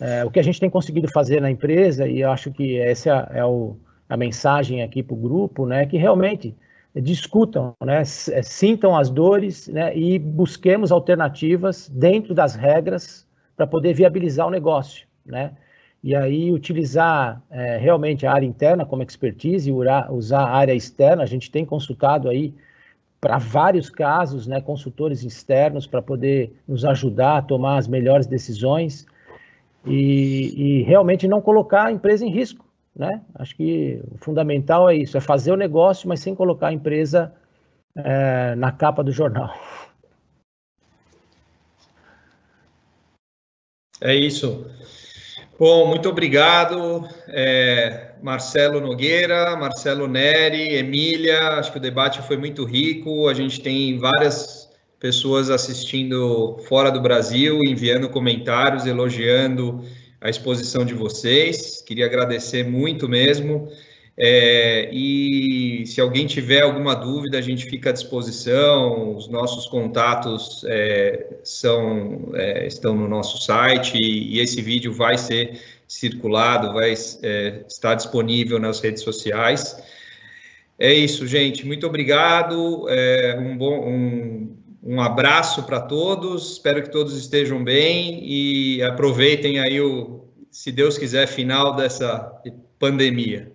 É, o que a gente tem conseguido fazer na empresa, e eu acho que essa é, o, a mensagem aqui para o grupo, né, que realmente discutam, né, sintam as dores né, e busquemos alternativas dentro das regras para poder viabilizar o negócio. Né? E aí utilizar é, realmente a área interna como expertise usar a área externa. A gente tem consultado aí para vários casos, né, consultores externos para poder nos ajudar a tomar as melhores decisões e, e, realmente não colocar a empresa em risco, né? Acho que o fundamental é isso, é fazer o negócio, mas sem colocar a empresa é, na capa do jornal. É isso. Bom, muito obrigado, é, Marcelo Nogueira, Marcelo Neri, Emília. Acho que o debate foi muito rico. A gente tem várias pessoas assistindo fora do Brasil, enviando comentários, elogiando a exposição de vocês. Queria agradecer muito mesmo. É, e se alguém tiver alguma dúvida, a gente fica à disposição. Os nossos contatos é, são, é, estão no nosso site e, e, esse vídeo vai ser circulado, vai é, estar disponível nas redes sociais. É isso, gente. Muito obrigado. É, um bom um, um abraço para todos. Espero que todos estejam bem e aproveitem aí o, se Deus quiser, final dessa pandemia.